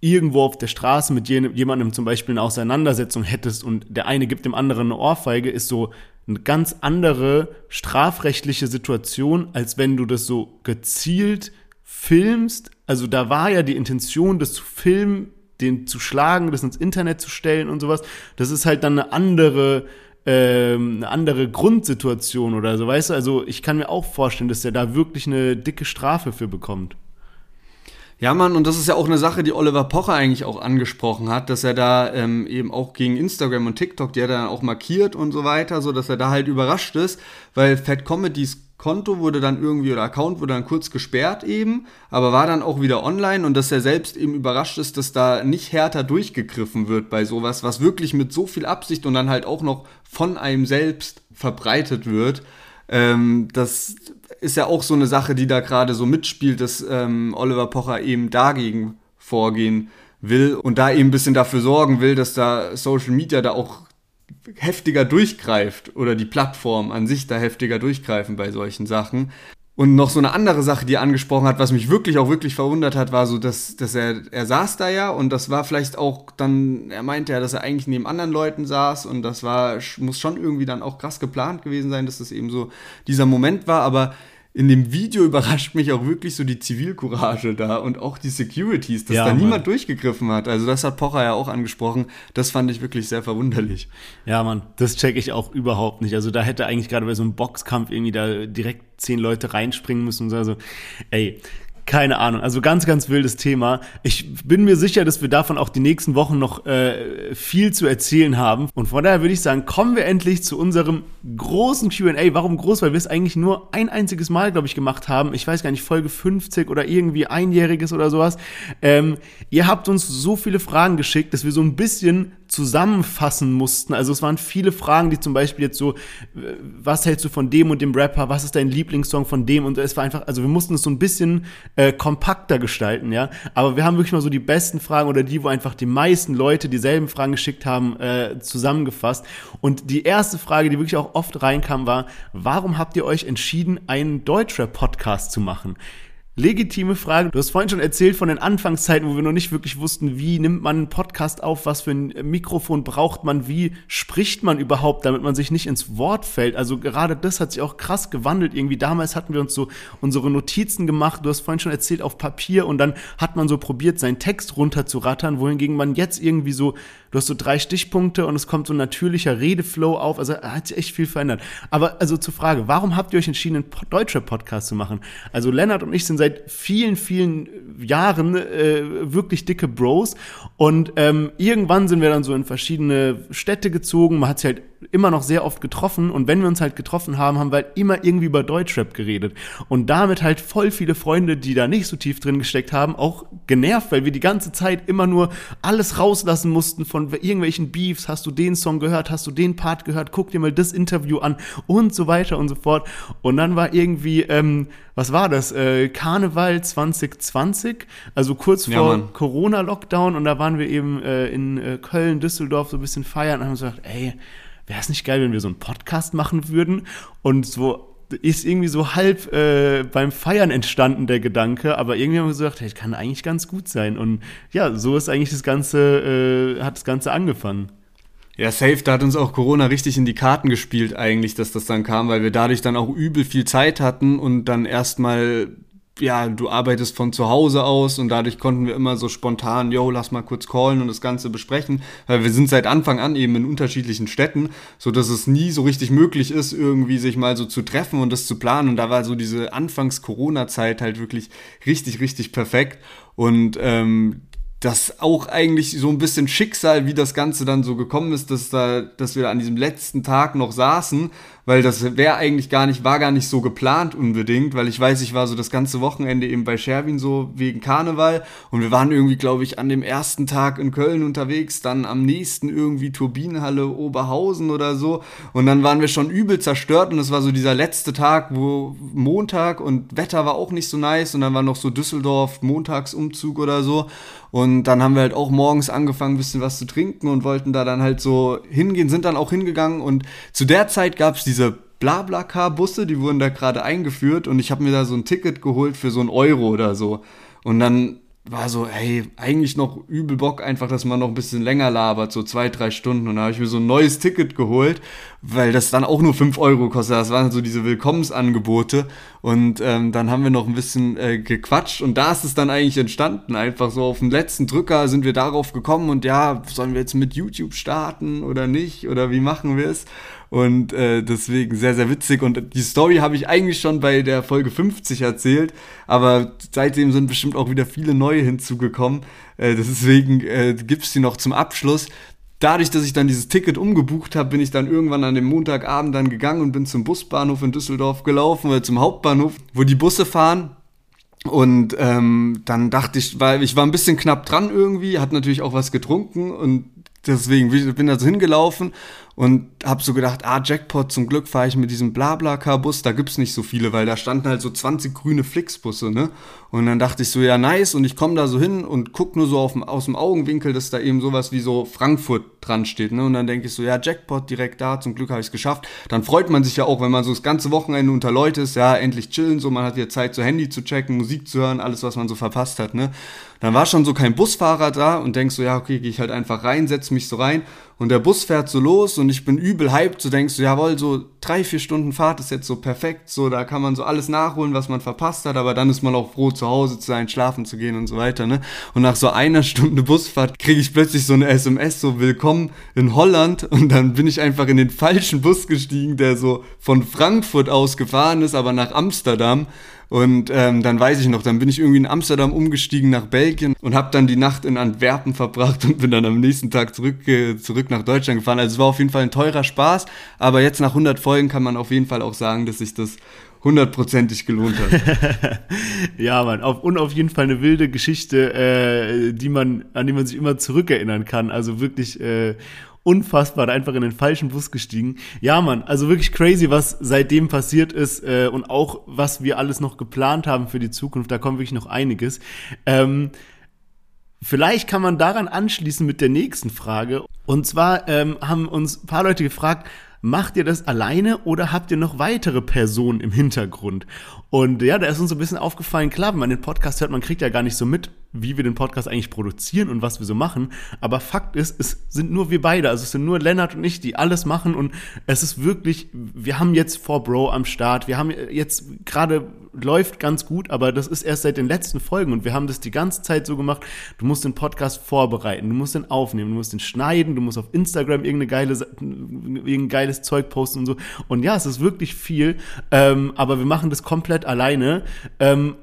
irgendwo auf der Straße mit jemandem zum Beispiel eine Auseinandersetzung hättest und der eine gibt dem anderen eine Ohrfeige, ist so eine ganz andere strafrechtliche Situation, als wenn du das so gezielt filmst. Also da war ja die Intention, das zu filmen, den zu schlagen, das ins Internet zu stellen und sowas. Das ist halt dann eine andere ähm, eine andere Grundsituation oder so, weißt du? Also ich kann mir auch vorstellen, dass der da wirklich eine dicke Strafe für bekommt. Ja, Mann, und das ist ja auch eine Sache, die Oliver Pocher eigentlich auch angesprochen hat, dass er da ähm, eben auch gegen Instagram und TikTok, die hat er dann auch markiert und so weiter, so dass er da halt überrascht ist, weil Fat Comedies Konto wurde dann irgendwie oder Account wurde dann kurz gesperrt eben, aber war dann auch wieder online und dass er selbst eben überrascht ist, dass da nicht härter durchgegriffen wird bei sowas, was wirklich mit so viel Absicht und dann halt auch noch von einem selbst verbreitet wird. Ähm, das ist ja auch so eine Sache, die da gerade so mitspielt, dass ähm, Oliver Pocher eben dagegen vorgehen will und da eben ein bisschen dafür sorgen will, dass da Social Media da auch heftiger durchgreift oder die Plattform an sich da heftiger durchgreifen bei solchen Sachen. Und noch so eine andere Sache, die er angesprochen hat, was mich wirklich auch wirklich verwundert hat, war so, dass, dass er, er saß da ja und das war vielleicht auch dann, er meinte ja, dass er eigentlich neben anderen Leuten saß und das war, muss schon irgendwie dann auch krass geplant gewesen sein, dass das eben so dieser Moment war, aber in dem Video überrascht mich auch wirklich so die Zivilcourage da und auch die Securities, dass ja, da niemand durchgegriffen hat. Also das hat Pocher ja auch angesprochen. Das fand ich wirklich sehr verwunderlich. Ja, Mann, das checke ich auch überhaupt nicht. Also da hätte eigentlich gerade bei so einem Boxkampf irgendwie da direkt zehn Leute reinspringen müssen und so. Also, ey, keine Ahnung. Also ganz, ganz wildes Thema. Ich bin mir sicher, dass wir davon auch die nächsten Wochen noch äh, viel zu erzählen haben. Und von daher würde ich sagen, kommen wir endlich zu unserem großen QA. Warum groß? Weil wir es eigentlich nur ein einziges Mal, glaube ich, gemacht haben. Ich weiß gar nicht, Folge 50 oder irgendwie einjähriges oder sowas. Ähm, ihr habt uns so viele Fragen geschickt, dass wir so ein bisschen zusammenfassen mussten. Also es waren viele Fragen, die zum Beispiel jetzt so, was hältst du von dem und dem Rapper? Was ist dein Lieblingssong von dem? Und es war einfach, also wir mussten es so ein bisschen äh, kompakter gestalten, ja. Aber wir haben wirklich mal so die besten Fragen oder die, wo einfach die meisten Leute dieselben Fragen geschickt haben, äh, zusammengefasst. Und die erste Frage, die wirklich auch oft reinkam, war, warum habt ihr euch entschieden, einen Deutschrap-Podcast zu machen? Legitime Frage. Du hast vorhin schon erzählt von den Anfangszeiten, wo wir noch nicht wirklich wussten, wie nimmt man einen Podcast auf, was für ein Mikrofon braucht man, wie spricht man überhaupt, damit man sich nicht ins Wort fällt. Also gerade das hat sich auch krass gewandelt. Irgendwie damals hatten wir uns so unsere Notizen gemacht. Du hast vorhin schon erzählt auf Papier und dann hat man so probiert, seinen Text runterzurattern, wohingegen man jetzt irgendwie so du hast so drei Stichpunkte und es kommt so ein natürlicher Redeflow auf. Also hat sich echt viel verändert. Aber also zur Frage, warum habt ihr euch entschieden, einen deutscher Podcast zu machen? Also Lennart und ich sind seit vielen, vielen Jahren äh, wirklich dicke Bros und ähm, irgendwann sind wir dann so in verschiedene Städte gezogen. Man hat sich halt immer noch sehr oft getroffen. Und wenn wir uns halt getroffen haben, haben wir halt immer irgendwie über Deutschrap geredet. Und damit halt voll viele Freunde, die da nicht so tief drin gesteckt haben, auch genervt, weil wir die ganze Zeit immer nur alles rauslassen mussten von irgendwelchen Beefs, hast du den Song gehört, hast du den Part gehört, guck dir mal das Interview an und so weiter und so fort. Und dann war irgendwie, ähm, was war das, äh, Karneval 2020, also kurz ja, vor Corona-Lockdown. Und da waren wir eben äh, in äh, Köln, Düsseldorf so ein bisschen feiern und haben gesagt, ey, wäre es nicht geil, wenn wir so einen Podcast machen würden? Und so ist irgendwie so halb äh, beim Feiern entstanden der Gedanke, aber irgendwie haben wir gesagt, hey, kann eigentlich ganz gut sein. Und ja, so ist eigentlich das Ganze, äh, hat das Ganze angefangen. Ja, safe, da hat uns auch Corona richtig in die Karten gespielt eigentlich, dass das dann kam, weil wir dadurch dann auch übel viel Zeit hatten und dann erstmal ja, du arbeitest von zu Hause aus und dadurch konnten wir immer so spontan, yo, lass mal kurz callen und das Ganze besprechen, weil wir sind seit Anfang an eben in unterschiedlichen Städten, so dass es nie so richtig möglich ist, irgendwie sich mal so zu treffen und das zu planen. Und da war so diese Anfangs-Corona-Zeit halt wirklich richtig, richtig perfekt. Und ähm, das auch eigentlich so ein bisschen Schicksal, wie das Ganze dann so gekommen ist, dass da, dass wir an diesem letzten Tag noch saßen weil das wäre eigentlich gar nicht, war gar nicht so geplant unbedingt, weil ich weiß, ich war so das ganze Wochenende eben bei Scherwin so wegen Karneval und wir waren irgendwie, glaube ich, an dem ersten Tag in Köln unterwegs, dann am nächsten irgendwie Turbinenhalle Oberhausen oder so und dann waren wir schon übel zerstört und es war so dieser letzte Tag, wo Montag und Wetter war auch nicht so nice und dann war noch so Düsseldorf Montagsumzug oder so und dann haben wir halt auch morgens angefangen, ein bisschen was zu trinken und wollten da dann halt so hingehen, sind dann auch hingegangen und zu der Zeit gab es diese diese Blablacar-Busse, die wurden da gerade eingeführt und ich habe mir da so ein Ticket geholt für so einen Euro oder so. Und dann war so, hey, eigentlich noch übel Bock, einfach, dass man noch ein bisschen länger labert, so zwei, drei Stunden. Und da habe ich mir so ein neues Ticket geholt, weil das dann auch nur fünf Euro kostet. Das waren so diese Willkommensangebote. Und ähm, dann haben wir noch ein bisschen äh, gequatscht und da ist es dann eigentlich entstanden. Einfach so auf den letzten Drücker sind wir darauf gekommen und ja, sollen wir jetzt mit YouTube starten oder nicht? Oder wie machen wir es? Und äh, deswegen sehr, sehr witzig. Und die Story habe ich eigentlich schon bei der Folge 50 erzählt, aber seitdem sind bestimmt auch wieder viele neue hinzugekommen. Äh, deswegen äh, gibt es die noch zum Abschluss. Dadurch, dass ich dann dieses Ticket umgebucht habe, bin ich dann irgendwann an dem Montagabend dann gegangen und bin zum Busbahnhof in Düsseldorf gelaufen oder zum Hauptbahnhof, wo die Busse fahren. Und ähm, dann dachte ich, weil ich war ein bisschen knapp dran irgendwie, hat natürlich auch was getrunken und deswegen bin ich da so hingelaufen und habe so gedacht, ah, Jackpot, zum Glück fahre ich mit diesem Blabla-Car-Bus, da gibt's nicht so viele, weil da standen halt so 20 grüne Flixbusse, ne? Und dann dachte ich so, ja, nice, und ich komme da so hin und guck nur so auf, aus dem Augenwinkel, dass da eben sowas wie so Frankfurt dran steht, ne? Und dann denke ich so, ja, Jackpot direkt da, zum Glück habe ich es geschafft. Dann freut man sich ja auch, wenn man so das ganze Wochenende unter Leute ist, ja, endlich chillen, so, man hat ja Zeit, so Handy zu checken, Musik zu hören, alles, was man so verpasst hat, ne? Dann war schon so kein Busfahrer da und denkst so, ja, okay, gehe ich halt einfach rein, setz mich so rein und der Bus fährt so los und ich bin übel hyped, so denkst du, jawohl, so drei, vier Stunden Fahrt ist jetzt so perfekt, so da kann man so alles nachholen, was man verpasst hat, aber dann ist man auch froh, zu Hause zu sein, schlafen zu gehen und so weiter, ne? Und nach so einer Stunde Busfahrt kriege ich plötzlich so eine SMS, so willkommen in Holland und dann bin ich einfach in den falschen Bus gestiegen, der so von Frankfurt aus gefahren ist, aber nach Amsterdam und ähm, dann weiß ich noch, dann bin ich irgendwie in Amsterdam umgestiegen nach Belgien und habe dann die Nacht in Antwerpen verbracht und bin dann am nächsten Tag zurück, äh, zurück nach Deutschland gefahren. Also es war auf jeden Fall ein teurer Spaß, aber jetzt nach 100 Folgen kann man auf jeden Fall auch sagen, dass sich das hundertprozentig gelohnt hat. ja, Mann, auf, und auf jeden Fall eine wilde Geschichte, äh, die man, an die man sich immer zurückerinnern kann. Also wirklich äh, unfassbar, einfach in den falschen Bus gestiegen. Ja, Mann, also wirklich crazy, was seitdem passiert ist äh, und auch was wir alles noch geplant haben für die Zukunft. Da kommt wirklich noch einiges. Ähm, Vielleicht kann man daran anschließen mit der nächsten Frage. Und zwar ähm, haben uns ein paar Leute gefragt, macht ihr das alleine oder habt ihr noch weitere Personen im Hintergrund? Und ja, da ist uns so ein bisschen aufgefallen, klar, wenn man den Podcast hört, man kriegt ja gar nicht so mit, wie wir den Podcast eigentlich produzieren und was wir so machen. Aber Fakt ist, es sind nur wir beide, also es sind nur Lennart und ich, die alles machen und es ist wirklich, wir haben jetzt vor Bro am Start, wir haben jetzt gerade läuft ganz gut, aber das ist erst seit den letzten Folgen und wir haben das die ganze Zeit so gemacht. Du musst den Podcast vorbereiten, du musst den aufnehmen, du musst den schneiden, du musst auf Instagram irgendeine geile, irgendein geiles Zeug posten und so. Und ja, es ist wirklich viel, ähm, aber wir machen das komplett alleine. Ähm,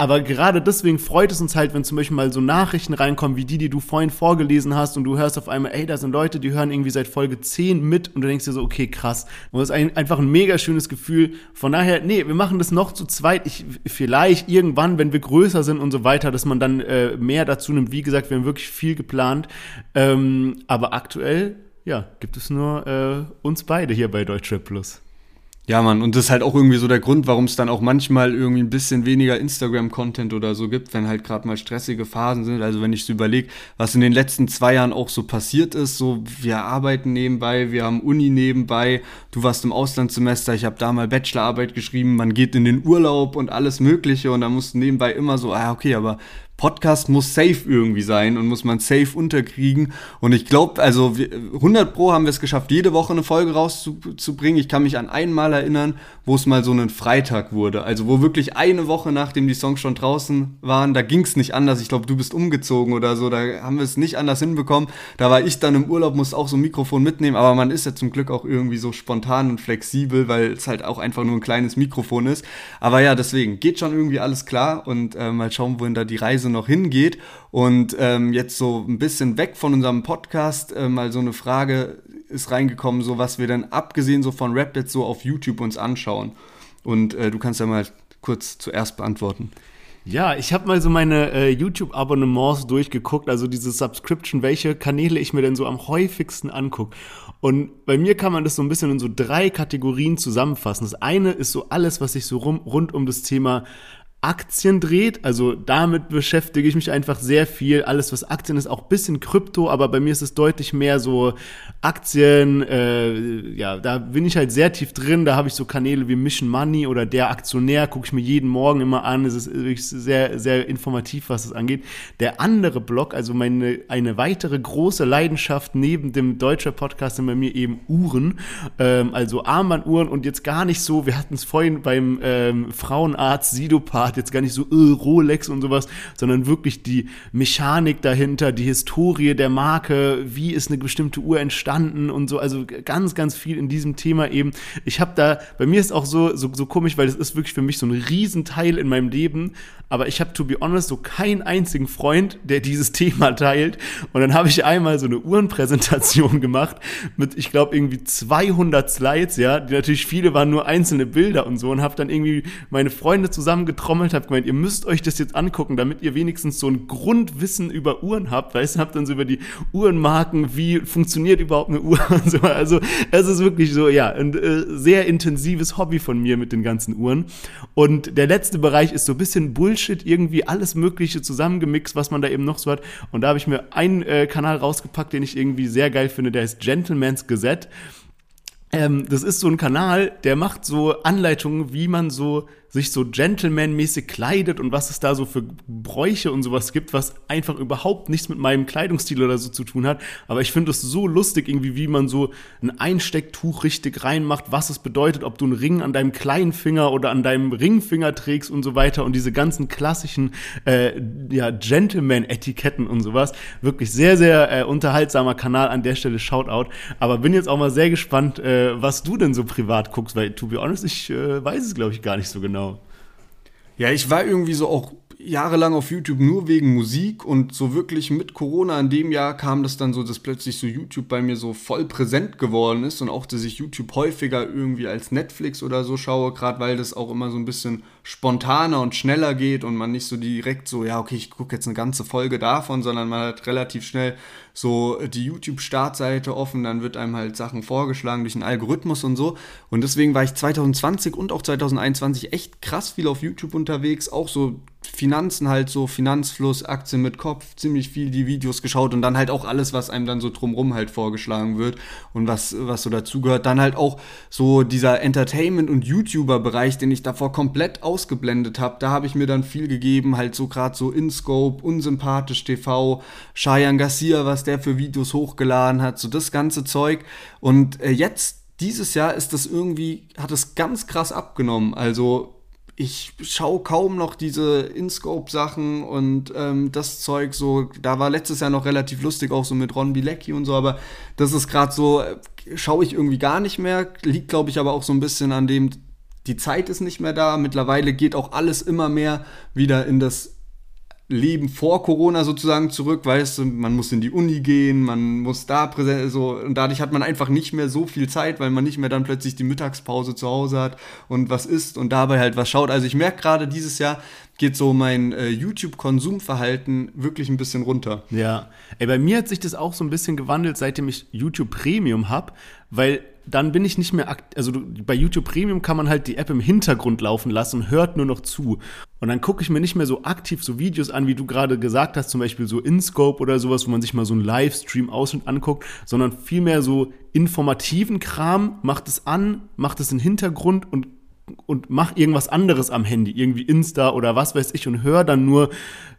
aber gerade deswegen freut es uns halt, wenn zum Beispiel mal so Nachrichten reinkommen, wie die, die du vorhin vorgelesen hast und du hörst auf einmal, ey, da sind Leute, die hören irgendwie seit Folge 10 mit und du denkst dir so, okay, krass. Und das ist ein, einfach ein mega schönes Gefühl. Von daher, nee, wir machen das noch zu zweit. Ich, vielleicht irgendwann, wenn wir größer sind und so weiter, dass man dann äh, mehr dazu nimmt. Wie gesagt, wir haben wirklich viel geplant. Ähm, aber aktuell, ja, gibt es nur äh, uns beide hier bei Deutschrap Plus. Ja, Mann, und das ist halt auch irgendwie so der Grund, warum es dann auch manchmal irgendwie ein bisschen weniger Instagram-Content oder so gibt, wenn halt gerade mal stressige Phasen sind. Also wenn ich so überlege, was in den letzten zwei Jahren auch so passiert ist, so wir arbeiten nebenbei, wir haben Uni nebenbei, du warst im Auslandssemester, ich habe da mal Bachelorarbeit geschrieben, man geht in den Urlaub und alles Mögliche und da musst du nebenbei immer so, ah, okay, aber Podcast muss safe irgendwie sein und muss man safe unterkriegen. Und ich glaube, also 100 Pro haben wir es geschafft, jede Woche eine Folge rauszubringen. Ich kann mich an einmal erinnern, wo es mal so einen Freitag wurde. Also wo wirklich eine Woche nachdem die Songs schon draußen waren, da ging es nicht anders. Ich glaube, du bist umgezogen oder so, da haben wir es nicht anders hinbekommen. Da war ich dann im Urlaub, musste auch so ein Mikrofon mitnehmen, aber man ist ja zum Glück auch irgendwie so spontan und flexibel, weil es halt auch einfach nur ein kleines Mikrofon ist. Aber ja, deswegen geht schon irgendwie alles klar und äh, mal schauen, wohin da die Reise noch hingeht. Und ähm, jetzt so ein bisschen weg von unserem Podcast, äh, mal so eine Frage ist reingekommen, so was wir dann abgesehen so von Rap jetzt so auf YouTube uns anschauen. Und äh, du kannst ja mal kurz zuerst beantworten. Ja, ich habe mal so meine äh, YouTube-Abonnements durchgeguckt, also diese Subscription, welche Kanäle ich mir denn so am häufigsten angucke. Und bei mir kann man das so ein bisschen in so drei Kategorien zusammenfassen. Das eine ist so alles, was sich so rum, rund um das Thema Aktien dreht. Also damit beschäftige ich mich einfach sehr viel. Alles, was Aktien ist, auch bisschen Krypto, aber bei mir ist es deutlich mehr so Aktien. Äh, ja, da bin ich halt sehr tief drin. Da habe ich so Kanäle wie Mission Money oder der Aktionär, gucke ich mir jeden Morgen immer an. Es ist wirklich sehr, sehr informativ, was das angeht. Der andere Blog, also meine eine weitere große Leidenschaft neben dem deutscher Podcast sind bei mir eben Uhren, ähm, also Armbanduhren und jetzt gar nicht so. Wir hatten es vorhin beim ähm, Frauenarzt Sidopath hat jetzt gar nicht so äh, Rolex und sowas, sondern wirklich die Mechanik dahinter, die Historie der Marke, wie ist eine bestimmte Uhr entstanden und so, also ganz, ganz viel in diesem Thema eben. Ich habe da, bei mir ist auch so, so, so komisch, weil es ist wirklich für mich so ein Riesenteil in meinem Leben, aber ich habe, to be honest, so keinen einzigen Freund, der dieses Thema teilt. Und dann habe ich einmal so eine Uhrenpräsentation gemacht mit, ich glaube, irgendwie 200 Slides, ja, die natürlich viele waren nur einzelne Bilder und so und habe dann irgendwie meine Freunde zusammengetrommelt getrommelt, habe gemeint, ihr müsst euch das jetzt angucken, damit ihr wenigstens so ein Grundwissen über Uhren habt, weißt du, habt dann so über die Uhrenmarken, wie funktioniert überhaupt eine Uhr und so. Also es ist wirklich so, ja, ein äh, sehr intensives Hobby von mir mit den ganzen Uhren. Und der letzte Bereich ist so ein bisschen Bullshit, irgendwie alles Mögliche zusammengemixt, was man da eben noch so hat. Und da habe ich mir einen äh, Kanal rausgepackt, den ich irgendwie sehr geil finde, der heißt Gentleman's Gazette. Ähm, das ist so ein Kanal, der macht so Anleitungen, wie man so sich so gentleman-mäßig kleidet und was es da so für Bräuche und sowas gibt, was einfach überhaupt nichts mit meinem Kleidungsstil oder so zu tun hat. Aber ich finde es so lustig, irgendwie, wie man so ein Einstecktuch richtig reinmacht, was es bedeutet, ob du einen Ring an deinem kleinen Finger oder an deinem Ringfinger trägst und so weiter und diese ganzen klassischen äh, ja, Gentleman-Etiketten und sowas. Wirklich sehr, sehr äh, unterhaltsamer Kanal an der Stelle, Shoutout. Aber bin jetzt auch mal sehr gespannt, äh, was du denn so privat guckst, weil, to be honest, ich äh, weiß es, glaube ich, gar nicht so genau genau. Ja, ich war irgendwie so auch jahrelang auf YouTube nur wegen Musik und so wirklich mit Corona in dem Jahr kam das dann so, dass plötzlich so YouTube bei mir so voll präsent geworden ist und auch, dass ich YouTube häufiger irgendwie als Netflix oder so schaue, gerade weil das auch immer so ein bisschen spontaner und schneller geht und man nicht so direkt so, ja, okay, ich gucke jetzt eine ganze Folge davon, sondern man hat relativ schnell so die YouTube-Startseite offen, dann wird einem halt Sachen vorgeschlagen durch einen Algorithmus und so. Und deswegen war ich 2020 und auch 2021 echt krass viel auf YouTube unterwegs, auch so Finanzen halt so, Finanzfluss, Aktien mit Kopf, ziemlich viel die Videos geschaut und dann halt auch alles, was einem dann so drumrum halt vorgeschlagen wird und was, was so dazugehört. Dann halt auch so dieser Entertainment- und YouTuber-Bereich, den ich davor komplett ausgeblendet habe. Da habe ich mir dann viel gegeben, halt so gerade so InScope, Unsympathisch TV, Cheyenne Garcia, was der für Videos hochgeladen hat, so das ganze Zeug. Und äh, jetzt, dieses Jahr ist das irgendwie, hat es ganz krass abgenommen. Also ich schaue kaum noch diese InScope-Sachen und ähm, das Zeug so, da war letztes Jahr noch relativ lustig, auch so mit Ron Bilecki und so, aber das ist gerade so, äh, schaue ich irgendwie gar nicht mehr, liegt glaube ich aber auch so ein bisschen an dem, die Zeit ist nicht mehr da, mittlerweile geht auch alles immer mehr wieder in das Leben vor Corona sozusagen zurück, weißt du, man muss in die Uni gehen, man muss da präsent, so, und dadurch hat man einfach nicht mehr so viel Zeit, weil man nicht mehr dann plötzlich die Mittagspause zu Hause hat und was isst und dabei halt was schaut. Also ich merke gerade dieses Jahr geht so mein äh, YouTube-Konsumverhalten wirklich ein bisschen runter. Ja, ey, bei mir hat sich das auch so ein bisschen gewandelt, seitdem ich YouTube Premium habe, weil dann bin ich nicht mehr, also bei YouTube Premium kann man halt die App im Hintergrund laufen lassen und hört nur noch zu. Und dann gucke ich mir nicht mehr so aktiv so Videos an, wie du gerade gesagt hast, zum Beispiel so InScope oder sowas, wo man sich mal so einen Livestream aus und anguckt, sondern vielmehr so informativen Kram, macht es an, macht es in den Hintergrund und und mach irgendwas anderes am Handy, irgendwie Insta oder was weiß ich und hör dann nur,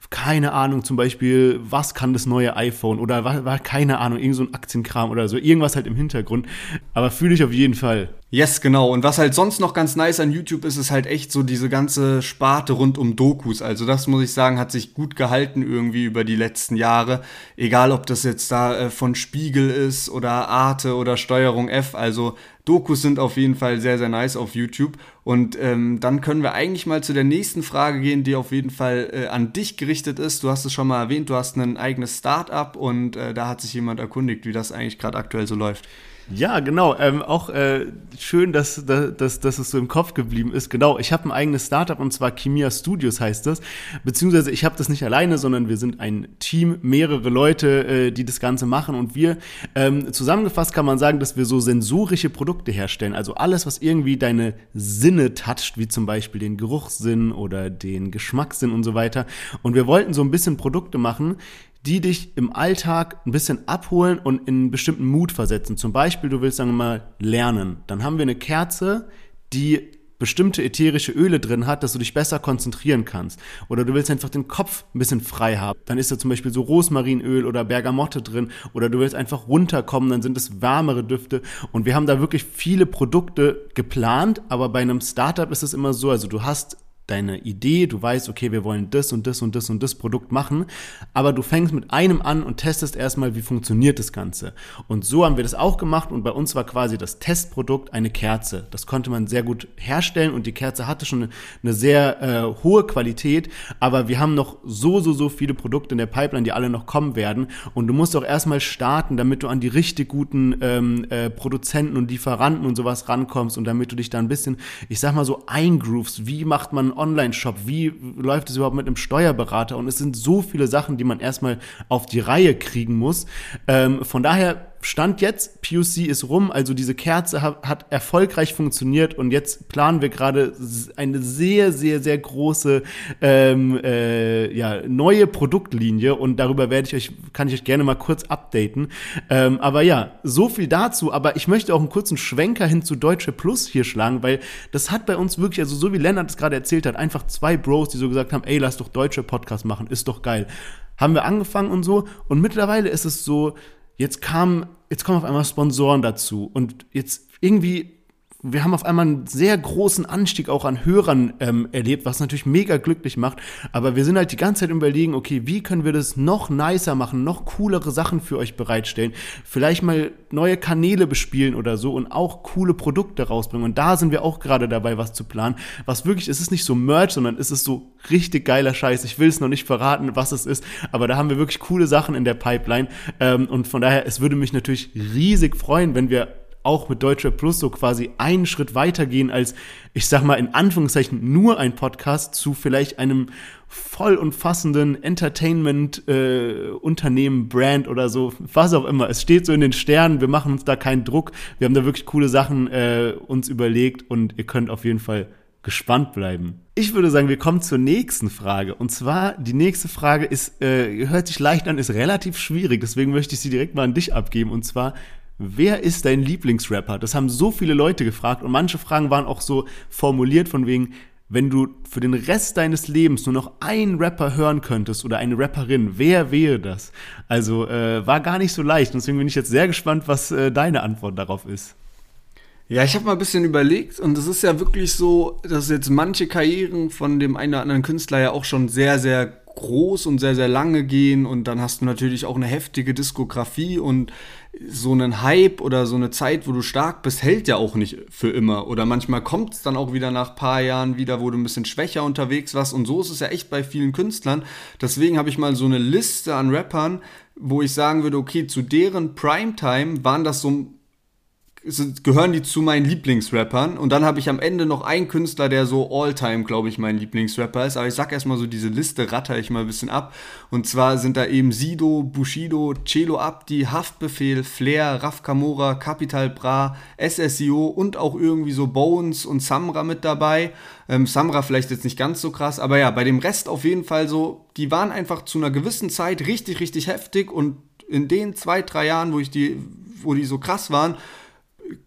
keine Ahnung, zum Beispiel, was kann das neue iPhone oder war, keine Ahnung, irgend so ein Aktienkram oder so, irgendwas halt im Hintergrund. Aber fühle ich auf jeden Fall. Yes, genau. Und was halt sonst noch ganz nice an YouTube ist, ist halt echt so diese ganze Sparte rund um Dokus. Also das muss ich sagen, hat sich gut gehalten irgendwie über die letzten Jahre. Egal, ob das jetzt da äh, von Spiegel ist oder Arte oder Steuerung F. Also Dokus sind auf jeden Fall sehr, sehr nice auf YouTube. Und ähm, dann können wir eigentlich mal zu der nächsten Frage gehen, die auf jeden Fall äh, an dich gerichtet ist. Du hast es schon mal erwähnt, du hast ein eigenes Startup und äh, da hat sich jemand erkundigt, wie das eigentlich gerade aktuell so läuft. Ja, genau. Ähm, auch äh, schön, dass, dass, dass es so im Kopf geblieben ist. Genau, ich habe ein eigenes Startup und zwar Chemia Studios heißt das. Beziehungsweise ich habe das nicht alleine, sondern wir sind ein Team, mehrere Leute, äh, die das Ganze machen. Und wir, ähm, zusammengefasst kann man sagen, dass wir so sensorische Produkte herstellen. Also alles, was irgendwie deine Sinne toucht, wie zum Beispiel den Geruchssinn oder den Geschmackssinn und so weiter. Und wir wollten so ein bisschen Produkte machen, die dich im Alltag ein bisschen abholen und in einen bestimmten Mut versetzen. Zum Beispiel, du willst, sagen wir mal, lernen. Dann haben wir eine Kerze, die bestimmte ätherische Öle drin hat, dass du dich besser konzentrieren kannst. Oder du willst einfach den Kopf ein bisschen frei haben. Dann ist da zum Beispiel so Rosmarinöl oder Bergamotte drin. Oder du willst einfach runterkommen, dann sind es wärmere Düfte. Und wir haben da wirklich viele Produkte geplant, aber bei einem Startup ist es immer so, also du hast deine Idee, du weißt, okay, wir wollen das und das und das und das Produkt machen, aber du fängst mit einem an und testest erstmal, wie funktioniert das Ganze. Und so haben wir das auch gemacht und bei uns war quasi das Testprodukt eine Kerze. Das konnte man sehr gut herstellen und die Kerze hatte schon eine, sehr äh, hohe Qualität, aber wir haben noch so, so, so viele Produkte in der Pipeline, die alle noch kommen werden und du musst auch erstmal starten, damit du an die richtig guten ähm, äh, Produzenten und Lieferanten und sowas rankommst und damit du dich da ein bisschen, ich sag mal so, eingroovst. Wie macht man Online-Shop? Wie läuft es überhaupt mit einem Steuerberater? Und es sind so viele Sachen, die man erstmal auf die Reihe kriegen muss. Ähm, von daher Stand jetzt, PUC ist rum, also diese Kerze hat, hat, erfolgreich funktioniert und jetzt planen wir gerade eine sehr, sehr, sehr große ähm, äh, ja, neue Produktlinie und darüber werde ich euch, kann ich euch gerne mal kurz updaten. Ähm, aber ja, so viel dazu, aber ich möchte auch einen kurzen Schwenker hin zu Deutsche Plus hier schlagen, weil das hat bei uns wirklich, also so wie Lennart es gerade erzählt hat, einfach zwei Bros, die so gesagt haben, ey, lass doch Deutsche Podcast machen, ist doch geil. Haben wir angefangen und so und mittlerweile ist es so, Jetzt kam, jetzt kommen auf einmal Sponsoren dazu und jetzt irgendwie wir haben auf einmal einen sehr großen Anstieg auch an Hörern ähm, erlebt, was natürlich mega glücklich macht. Aber wir sind halt die ganze Zeit überlegen, okay, wie können wir das noch nicer machen, noch coolere Sachen für euch bereitstellen, vielleicht mal neue Kanäle bespielen oder so und auch coole Produkte rausbringen. Und da sind wir auch gerade dabei, was zu planen. Was wirklich, es ist nicht so Merch, sondern es ist so richtig geiler Scheiß. Ich will es noch nicht verraten, was es ist, aber da haben wir wirklich coole Sachen in der Pipeline. Ähm, und von daher, es würde mich natürlich riesig freuen, wenn wir auch mit Deutsche Plus so quasi einen Schritt weitergehen als, ich sag mal in Anführungszeichen, nur ein Podcast zu vielleicht einem voll umfassenden Entertainment-Unternehmen, äh, Brand oder so, was auch immer. Es steht so in den Sternen, wir machen uns da keinen Druck. Wir haben da wirklich coole Sachen äh, uns überlegt und ihr könnt auf jeden Fall gespannt bleiben. Ich würde sagen, wir kommen zur nächsten Frage. Und zwar, die nächste Frage ist, äh, hört sich leicht an, ist relativ schwierig. Deswegen möchte ich sie direkt mal an dich abgeben. Und zwar, wer ist dein Lieblingsrapper? Das haben so viele Leute gefragt und manche Fragen waren auch so formuliert von wegen, wenn du für den Rest deines Lebens nur noch einen Rapper hören könntest oder eine Rapperin, wer wäre das? Also äh, war gar nicht so leicht. Deswegen bin ich jetzt sehr gespannt, was äh, deine Antwort darauf ist. Ja, ich habe mal ein bisschen überlegt und es ist ja wirklich so, dass jetzt manche Karrieren von dem einen oder anderen Künstler ja auch schon sehr, sehr groß und sehr, sehr lange gehen und dann hast du natürlich auch eine heftige Diskografie und so einen Hype oder so eine Zeit, wo du stark bist, hält ja auch nicht für immer. Oder manchmal kommt es dann auch wieder nach paar Jahren wieder, wo du ein bisschen schwächer unterwegs warst. Und so ist es ja echt bei vielen Künstlern. Deswegen habe ich mal so eine Liste an Rappern, wo ich sagen würde, okay, zu deren Primetime waren das so gehören die zu meinen Lieblingsrappern. Und dann habe ich am Ende noch einen Künstler, der so all-time, glaube ich, mein Lieblingsrapper ist. Aber ich sag erstmal so, diese Liste ratter ich mal ein bisschen ab. Und zwar sind da eben Sido, Bushido, Celo Abdi, Haftbefehl, Flair, Raf Kamora, Capital Bra, SSIO und auch irgendwie so Bones und Samra mit dabei. Ähm, Samra vielleicht jetzt nicht ganz so krass, aber ja, bei dem Rest auf jeden Fall so, die waren einfach zu einer gewissen Zeit richtig, richtig heftig und in den zwei, drei Jahren, wo ich die, wo die so krass waren,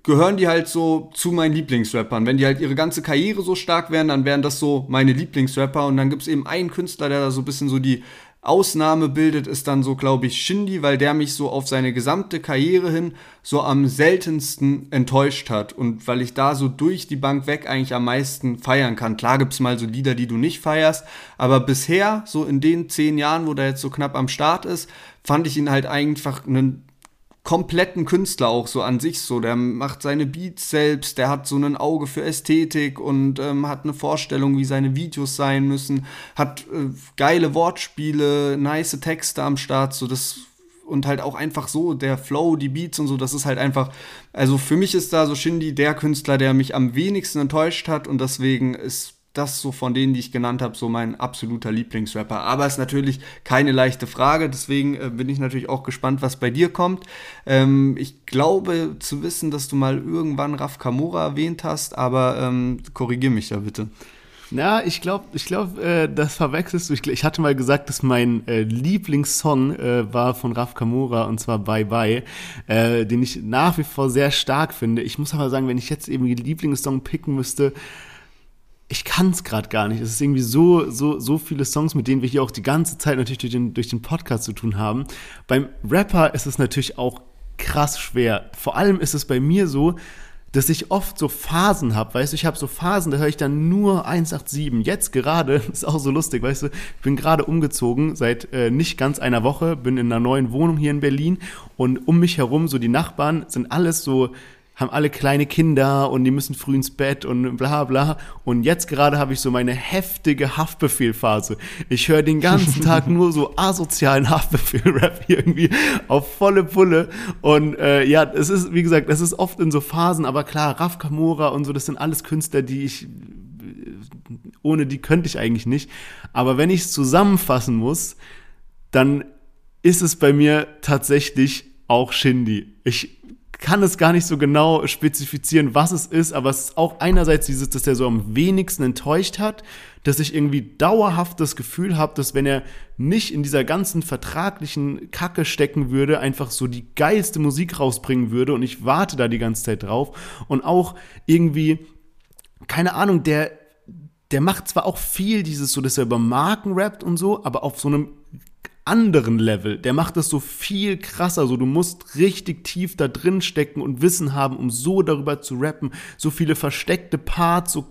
gehören die halt so zu meinen Lieblingsrappern. Wenn die halt ihre ganze Karriere so stark wären, dann wären das so meine Lieblingsrapper. Und dann gibt es eben einen Künstler, der da so ein bisschen so die Ausnahme bildet, ist dann so, glaube ich, Shindy, weil der mich so auf seine gesamte Karriere hin so am seltensten enttäuscht hat. Und weil ich da so durch die Bank weg eigentlich am meisten feiern kann. Klar gibt es mal so Lieder, die du nicht feierst, aber bisher, so in den zehn Jahren, wo der jetzt so knapp am Start ist, fand ich ihn halt einfach einen kompletten Künstler auch so an sich so. Der macht seine Beats selbst, der hat so ein Auge für Ästhetik und ähm, hat eine Vorstellung, wie seine Videos sein müssen, hat äh, geile Wortspiele, nice Texte am Start. So, das und halt auch einfach so, der Flow, die Beats und so, das ist halt einfach, also für mich ist da so Shindy der Künstler, der mich am wenigsten enttäuscht hat und deswegen ist das so von denen, die ich genannt habe, so mein absoluter Lieblingsrapper. Aber es ist natürlich keine leichte Frage, deswegen äh, bin ich natürlich auch gespannt, was bei dir kommt. Ähm, ich glaube zu wissen, dass du mal irgendwann Raf Kamora erwähnt hast, aber ähm, korrigier mich da bitte. Ja, ich glaube, ich glaub, äh, das verwechselst du. Ich, ich, hatte mal gesagt, dass mein äh, Lieblingssong äh, war von Raf Kamora und zwar Bye Bye, äh, den ich nach wie vor sehr stark finde. Ich muss aber sagen, wenn ich jetzt eben den Lieblingssong picken müsste, ich kann es gerade gar nicht. Es ist irgendwie so, so, so viele Songs, mit denen wir hier auch die ganze Zeit natürlich durch den, durch den Podcast zu tun haben. Beim Rapper ist es natürlich auch krass schwer. Vor allem ist es bei mir so, dass ich oft so Phasen habe, weißt du, ich habe so Phasen, da höre ich dann nur 187. Jetzt gerade, ist auch so lustig, weißt du, ich bin gerade umgezogen seit äh, nicht ganz einer Woche, bin in einer neuen Wohnung hier in Berlin und um mich herum, so die Nachbarn sind alles so haben alle kleine Kinder und die müssen früh ins Bett und bla bla. Und jetzt gerade habe ich so meine heftige Haftbefehlphase. Ich höre den ganzen Tag nur so asozialen Haftbefehl-Rap irgendwie auf volle Pulle. Und äh, ja, es ist, wie gesagt, es ist oft in so Phasen, aber klar, Raf Kamora und so, das sind alles Künstler, die ich, ohne die könnte ich eigentlich nicht. Aber wenn ich es zusammenfassen muss, dann ist es bei mir tatsächlich auch Shindy. Ich kann es gar nicht so genau spezifizieren, was es ist, aber es ist auch einerseits dieses, dass er so am wenigsten enttäuscht hat, dass ich irgendwie dauerhaft das Gefühl habe, dass wenn er nicht in dieser ganzen vertraglichen Kacke stecken würde, einfach so die geilste Musik rausbringen würde und ich warte da die ganze Zeit drauf. Und auch irgendwie, keine Ahnung, der, der macht zwar auch viel dieses so, dass er über Marken rappt und so, aber auf so einem anderen Level. Der macht das so viel krasser. So, du musst richtig tief da drin stecken und Wissen haben, um so darüber zu rappen. So viele versteckte Parts, so,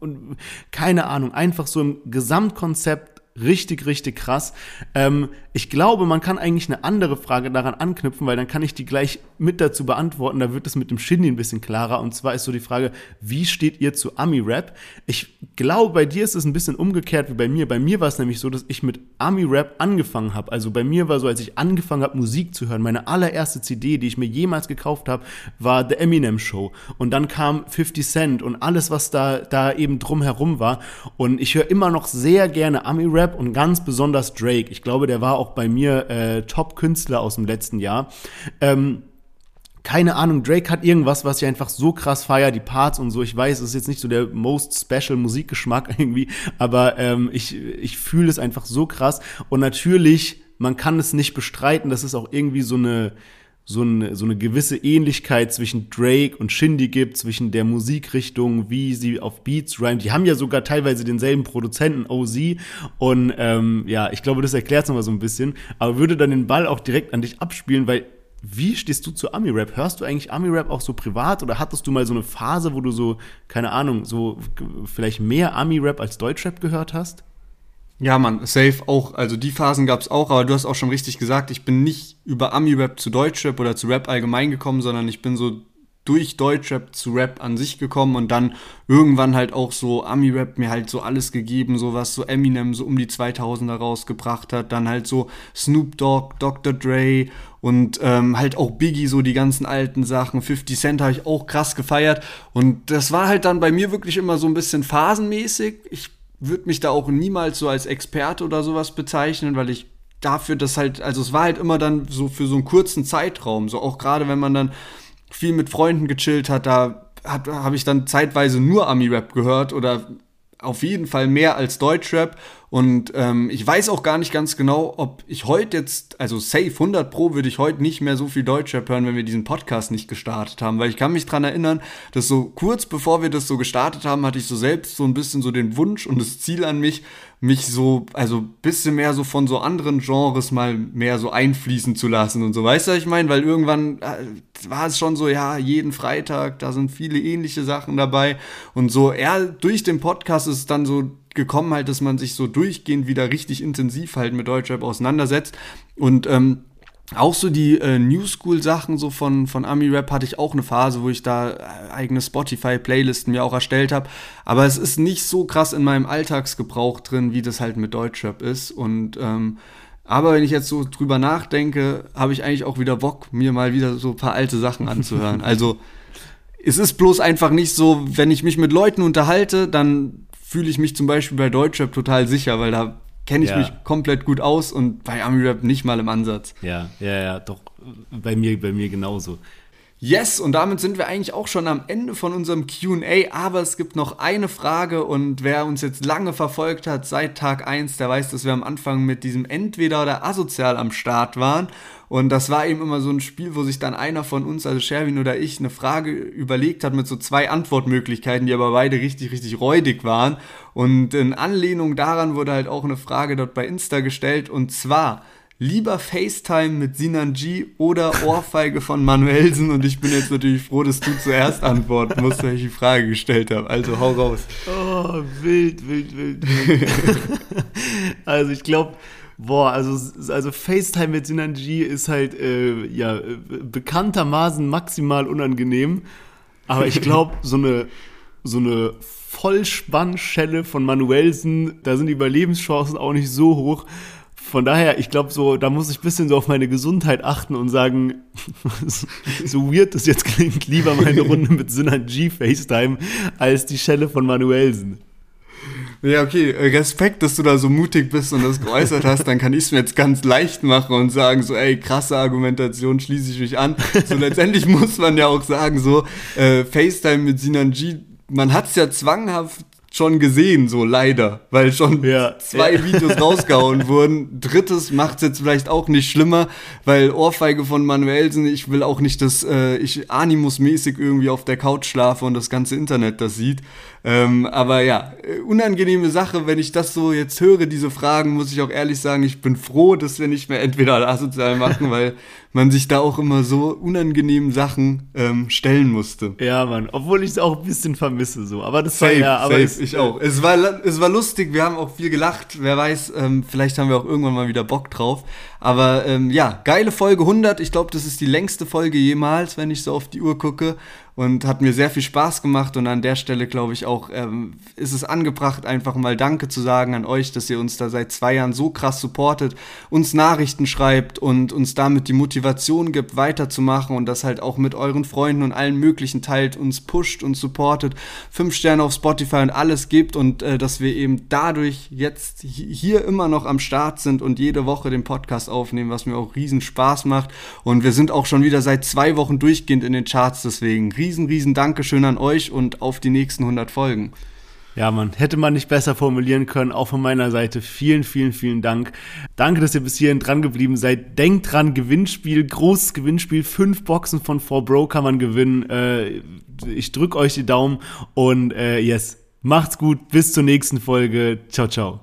und, keine Ahnung, einfach so im Gesamtkonzept richtig, richtig krass. Ähm, ich glaube, man kann eigentlich eine andere Frage daran anknüpfen, weil dann kann ich die gleich mit dazu beantworten. Da wird es mit dem Shindy ein bisschen klarer. Und zwar ist so die Frage, wie steht ihr zu Ami-Rap? Ich glaube, bei dir ist es ein bisschen umgekehrt wie bei mir. Bei mir war es nämlich so, dass ich mit Ami-Rap angefangen habe. Also bei mir war so, als ich angefangen habe, Musik zu hören, meine allererste CD, die ich mir jemals gekauft habe, war The Eminem Show. Und dann kam 50 Cent und alles, was da, da eben drumherum war. Und ich höre immer noch sehr gerne Ami-Rap und ganz besonders Drake. Ich glaube, der war auch bei mir äh, Top-Künstler aus dem letzten Jahr. Ähm, keine Ahnung, Drake hat irgendwas, was ich einfach so krass feier, die Parts und so. Ich weiß, es ist jetzt nicht so der most special Musikgeschmack irgendwie, aber ähm, ich, ich fühle es einfach so krass. Und natürlich, man kann es nicht bestreiten, dass es auch irgendwie so eine, so eine, so eine gewisse Ähnlichkeit zwischen Drake und Shindy gibt, zwischen der Musikrichtung, wie sie auf Beats rhyme. Die haben ja sogar teilweise denselben Produzenten, OZ. Und ähm, ja, ich glaube, das erklärt es nochmal so ein bisschen. Aber würde dann den Ball auch direkt an dich abspielen, weil wie stehst du zu Ami-Rap? Hörst du eigentlich Ami-Rap auch so privat oder hattest du mal so eine Phase, wo du so, keine Ahnung, so vielleicht mehr Ami-Rap als Deutschrap gehört hast? Ja, Mann, safe auch. Also die Phasen gab's auch, aber du hast auch schon richtig gesagt, ich bin nicht über Ami-Rap zu Deutschrap oder zu Rap allgemein gekommen, sondern ich bin so durch Deutschrap zu Rap an sich gekommen und dann irgendwann halt auch so Ami-Rap mir halt so alles gegeben, so was so Eminem so um die 2000er rausgebracht hat, dann halt so Snoop Dogg, Dr. Dre und ähm, halt auch Biggie, so die ganzen alten Sachen, 50 Cent habe ich auch krass gefeiert und das war halt dann bei mir wirklich immer so ein bisschen phasenmäßig. Ich würde mich da auch niemals so als Experte oder sowas bezeichnen, weil ich dafür das halt, also es war halt immer dann so für so einen kurzen Zeitraum, so auch gerade wenn man dann viel mit Freunden gechillt hat, da habe ich dann zeitweise nur Ami-Rap gehört oder auf jeden Fall mehr als Deutschrap und ähm, ich weiß auch gar nicht ganz genau, ob ich heute jetzt, also safe 100 Pro würde ich heute nicht mehr so viel Deutschrap hören, wenn wir diesen Podcast nicht gestartet haben. Weil ich kann mich dran erinnern, dass so kurz bevor wir das so gestartet haben, hatte ich so selbst so ein bisschen so den Wunsch und das Ziel an mich, mich so, also bisschen mehr so von so anderen Genres mal mehr so einfließen zu lassen und so. Weißt du, was ich meine? Weil irgendwann äh, war es schon so, ja, jeden Freitag, da sind viele ähnliche Sachen dabei. Und so, eher durch den Podcast ist es dann so gekommen halt, dass man sich so durchgehend wieder richtig intensiv halt mit Deutschrap auseinandersetzt. Und ähm, auch so die äh, New School Sachen so von von Ami Rap hatte ich auch eine Phase, wo ich da äh, eigene Spotify Playlisten mir auch erstellt habe, aber es ist nicht so krass in meinem Alltagsgebrauch drin, wie das halt mit Deutschrap ist und ähm, Aber wenn ich jetzt so drüber nachdenke, habe ich eigentlich auch wieder Bock, mir mal wieder so ein paar alte Sachen anzuhören. Also es ist bloß einfach nicht so, wenn ich mich mit Leuten unterhalte, dann fühle ich mich zum Beispiel bei Deutschrap total sicher, weil da kenne ich Ja. mich komplett gut aus und bei Ami-Rap nicht mal im Ansatz. Ja, ja, ja, doch. Bei mir, bei mir genauso. Yes, und damit sind wir eigentlich auch schon am Ende von unserem QA, aber es gibt noch eine Frage und wer uns jetzt lange verfolgt hat seit Tag 1, der weiß, dass wir am Anfang mit diesem Entweder oder asozial am Start waren. Und das war eben immer so ein Spiel, wo sich dann einer von uns, also Sherwin oder ich, eine Frage überlegt hat mit so zwei Antwortmöglichkeiten, die aber beide richtig, richtig räudig waren. Und in Anlehnung daran wurde halt auch eine Frage dort bei Insta gestellt und zwar, Lieber FaceTime mit Sinan G oder Ohrfeige von Manuelsen und ich bin jetzt natürlich froh, dass du zuerst antworten musst, weil ich die Frage gestellt habe. Also hau raus. Oh, wild, wild, wild. wild. also ich glaube, boah, also, also FaceTime mit Synergy ist halt äh, ja bekanntermaßen maximal unangenehm. Aber ich glaube, so eine so eine Vollspannschelle von Manuelsen, da sind die Überlebenschancen auch nicht so hoch. Von daher, ich glaube, so, da muss ich ein bisschen so auf meine Gesundheit achten und sagen, so weird das jetzt klingt, lieber meine Runde mit Synergy FaceTime als die Schelle von Manuelsen. Ja, okay, äh, Respekt, dass du da so mutig bist und das geäußert hast, dann kann ich es mir jetzt ganz leicht machen und sagen so, ey, krasse Argumentation, schließe ich mich an. So letztendlich muss man ja auch sagen, so, äh, FaceTime mit Sinan G, man hat's ja zwanghaft schon gesehen, so leider, weil schon Ja, zwei ja. Videos rausgehauen wurden. Drittes macht's jetzt vielleicht auch nicht schlimmer, weil Ohrfeige von Manuelsen, ich will auch nicht, dass äh, ich animusmäßig irgendwie auf der Couch schlafe und das ganze Internet das sieht. Ähm, aber ja, äh, unangenehme Sache, wenn ich das so jetzt höre, diese Fragen, muss ich auch ehrlich sagen, ich bin froh, dass wir nicht mehr entweder oder asozial machen, weil man sich da auch immer so unangenehmen Sachen ähm, stellen musste. Ja, Mann, obwohl ich es auch ein bisschen vermisse, so. Aber das war Safe, ja, aber safe, es, ich auch. Es war, es war lustig, wir haben auch viel gelacht. Wer weiß, ähm, vielleicht haben wir auch irgendwann mal wieder Bock drauf. Aber ähm, ja, geile Folge 100. Ich glaube, das ist die längste Folge jemals, wenn ich so auf die Uhr gucke. Und hat mir sehr viel Spaß gemacht. Und an der Stelle, glaube ich, auch ähm, ist es angebracht, einfach mal Danke zu sagen an euch, dass ihr uns da seit zwei Jahren so krass supportet, uns Nachrichten schreibt und uns damit die Motivation gibt, weiterzumachen und das halt auch mit euren Freunden und allen möglichen teilt, uns pusht und supportet, fünf Sterne auf Spotify und alles gibt und äh, dass wir eben dadurch jetzt hi- hier immer noch am Start sind und jede Woche den Podcast aufnehmen, was mir auch riesen Spaß macht. Und wir sind auch schon wieder seit zwei Wochen durchgehend in den Charts, deswegen riesen, riesen Dankeschön an euch und auf die nächsten 100 Folgen. ja, Mann, hätte man nicht besser formulieren können. Auch von meiner Seite vielen, vielen, vielen Dank. Danke, dass ihr bis hierhin dran geblieben seid. Denkt dran, Gewinnspiel, großes Gewinnspiel. Fünf Boxen von 4Bro kann man gewinnen. Äh, ich drück euch die Daumen und äh, yes, macht's gut. Bis zur nächsten Folge. Ciao, ciao.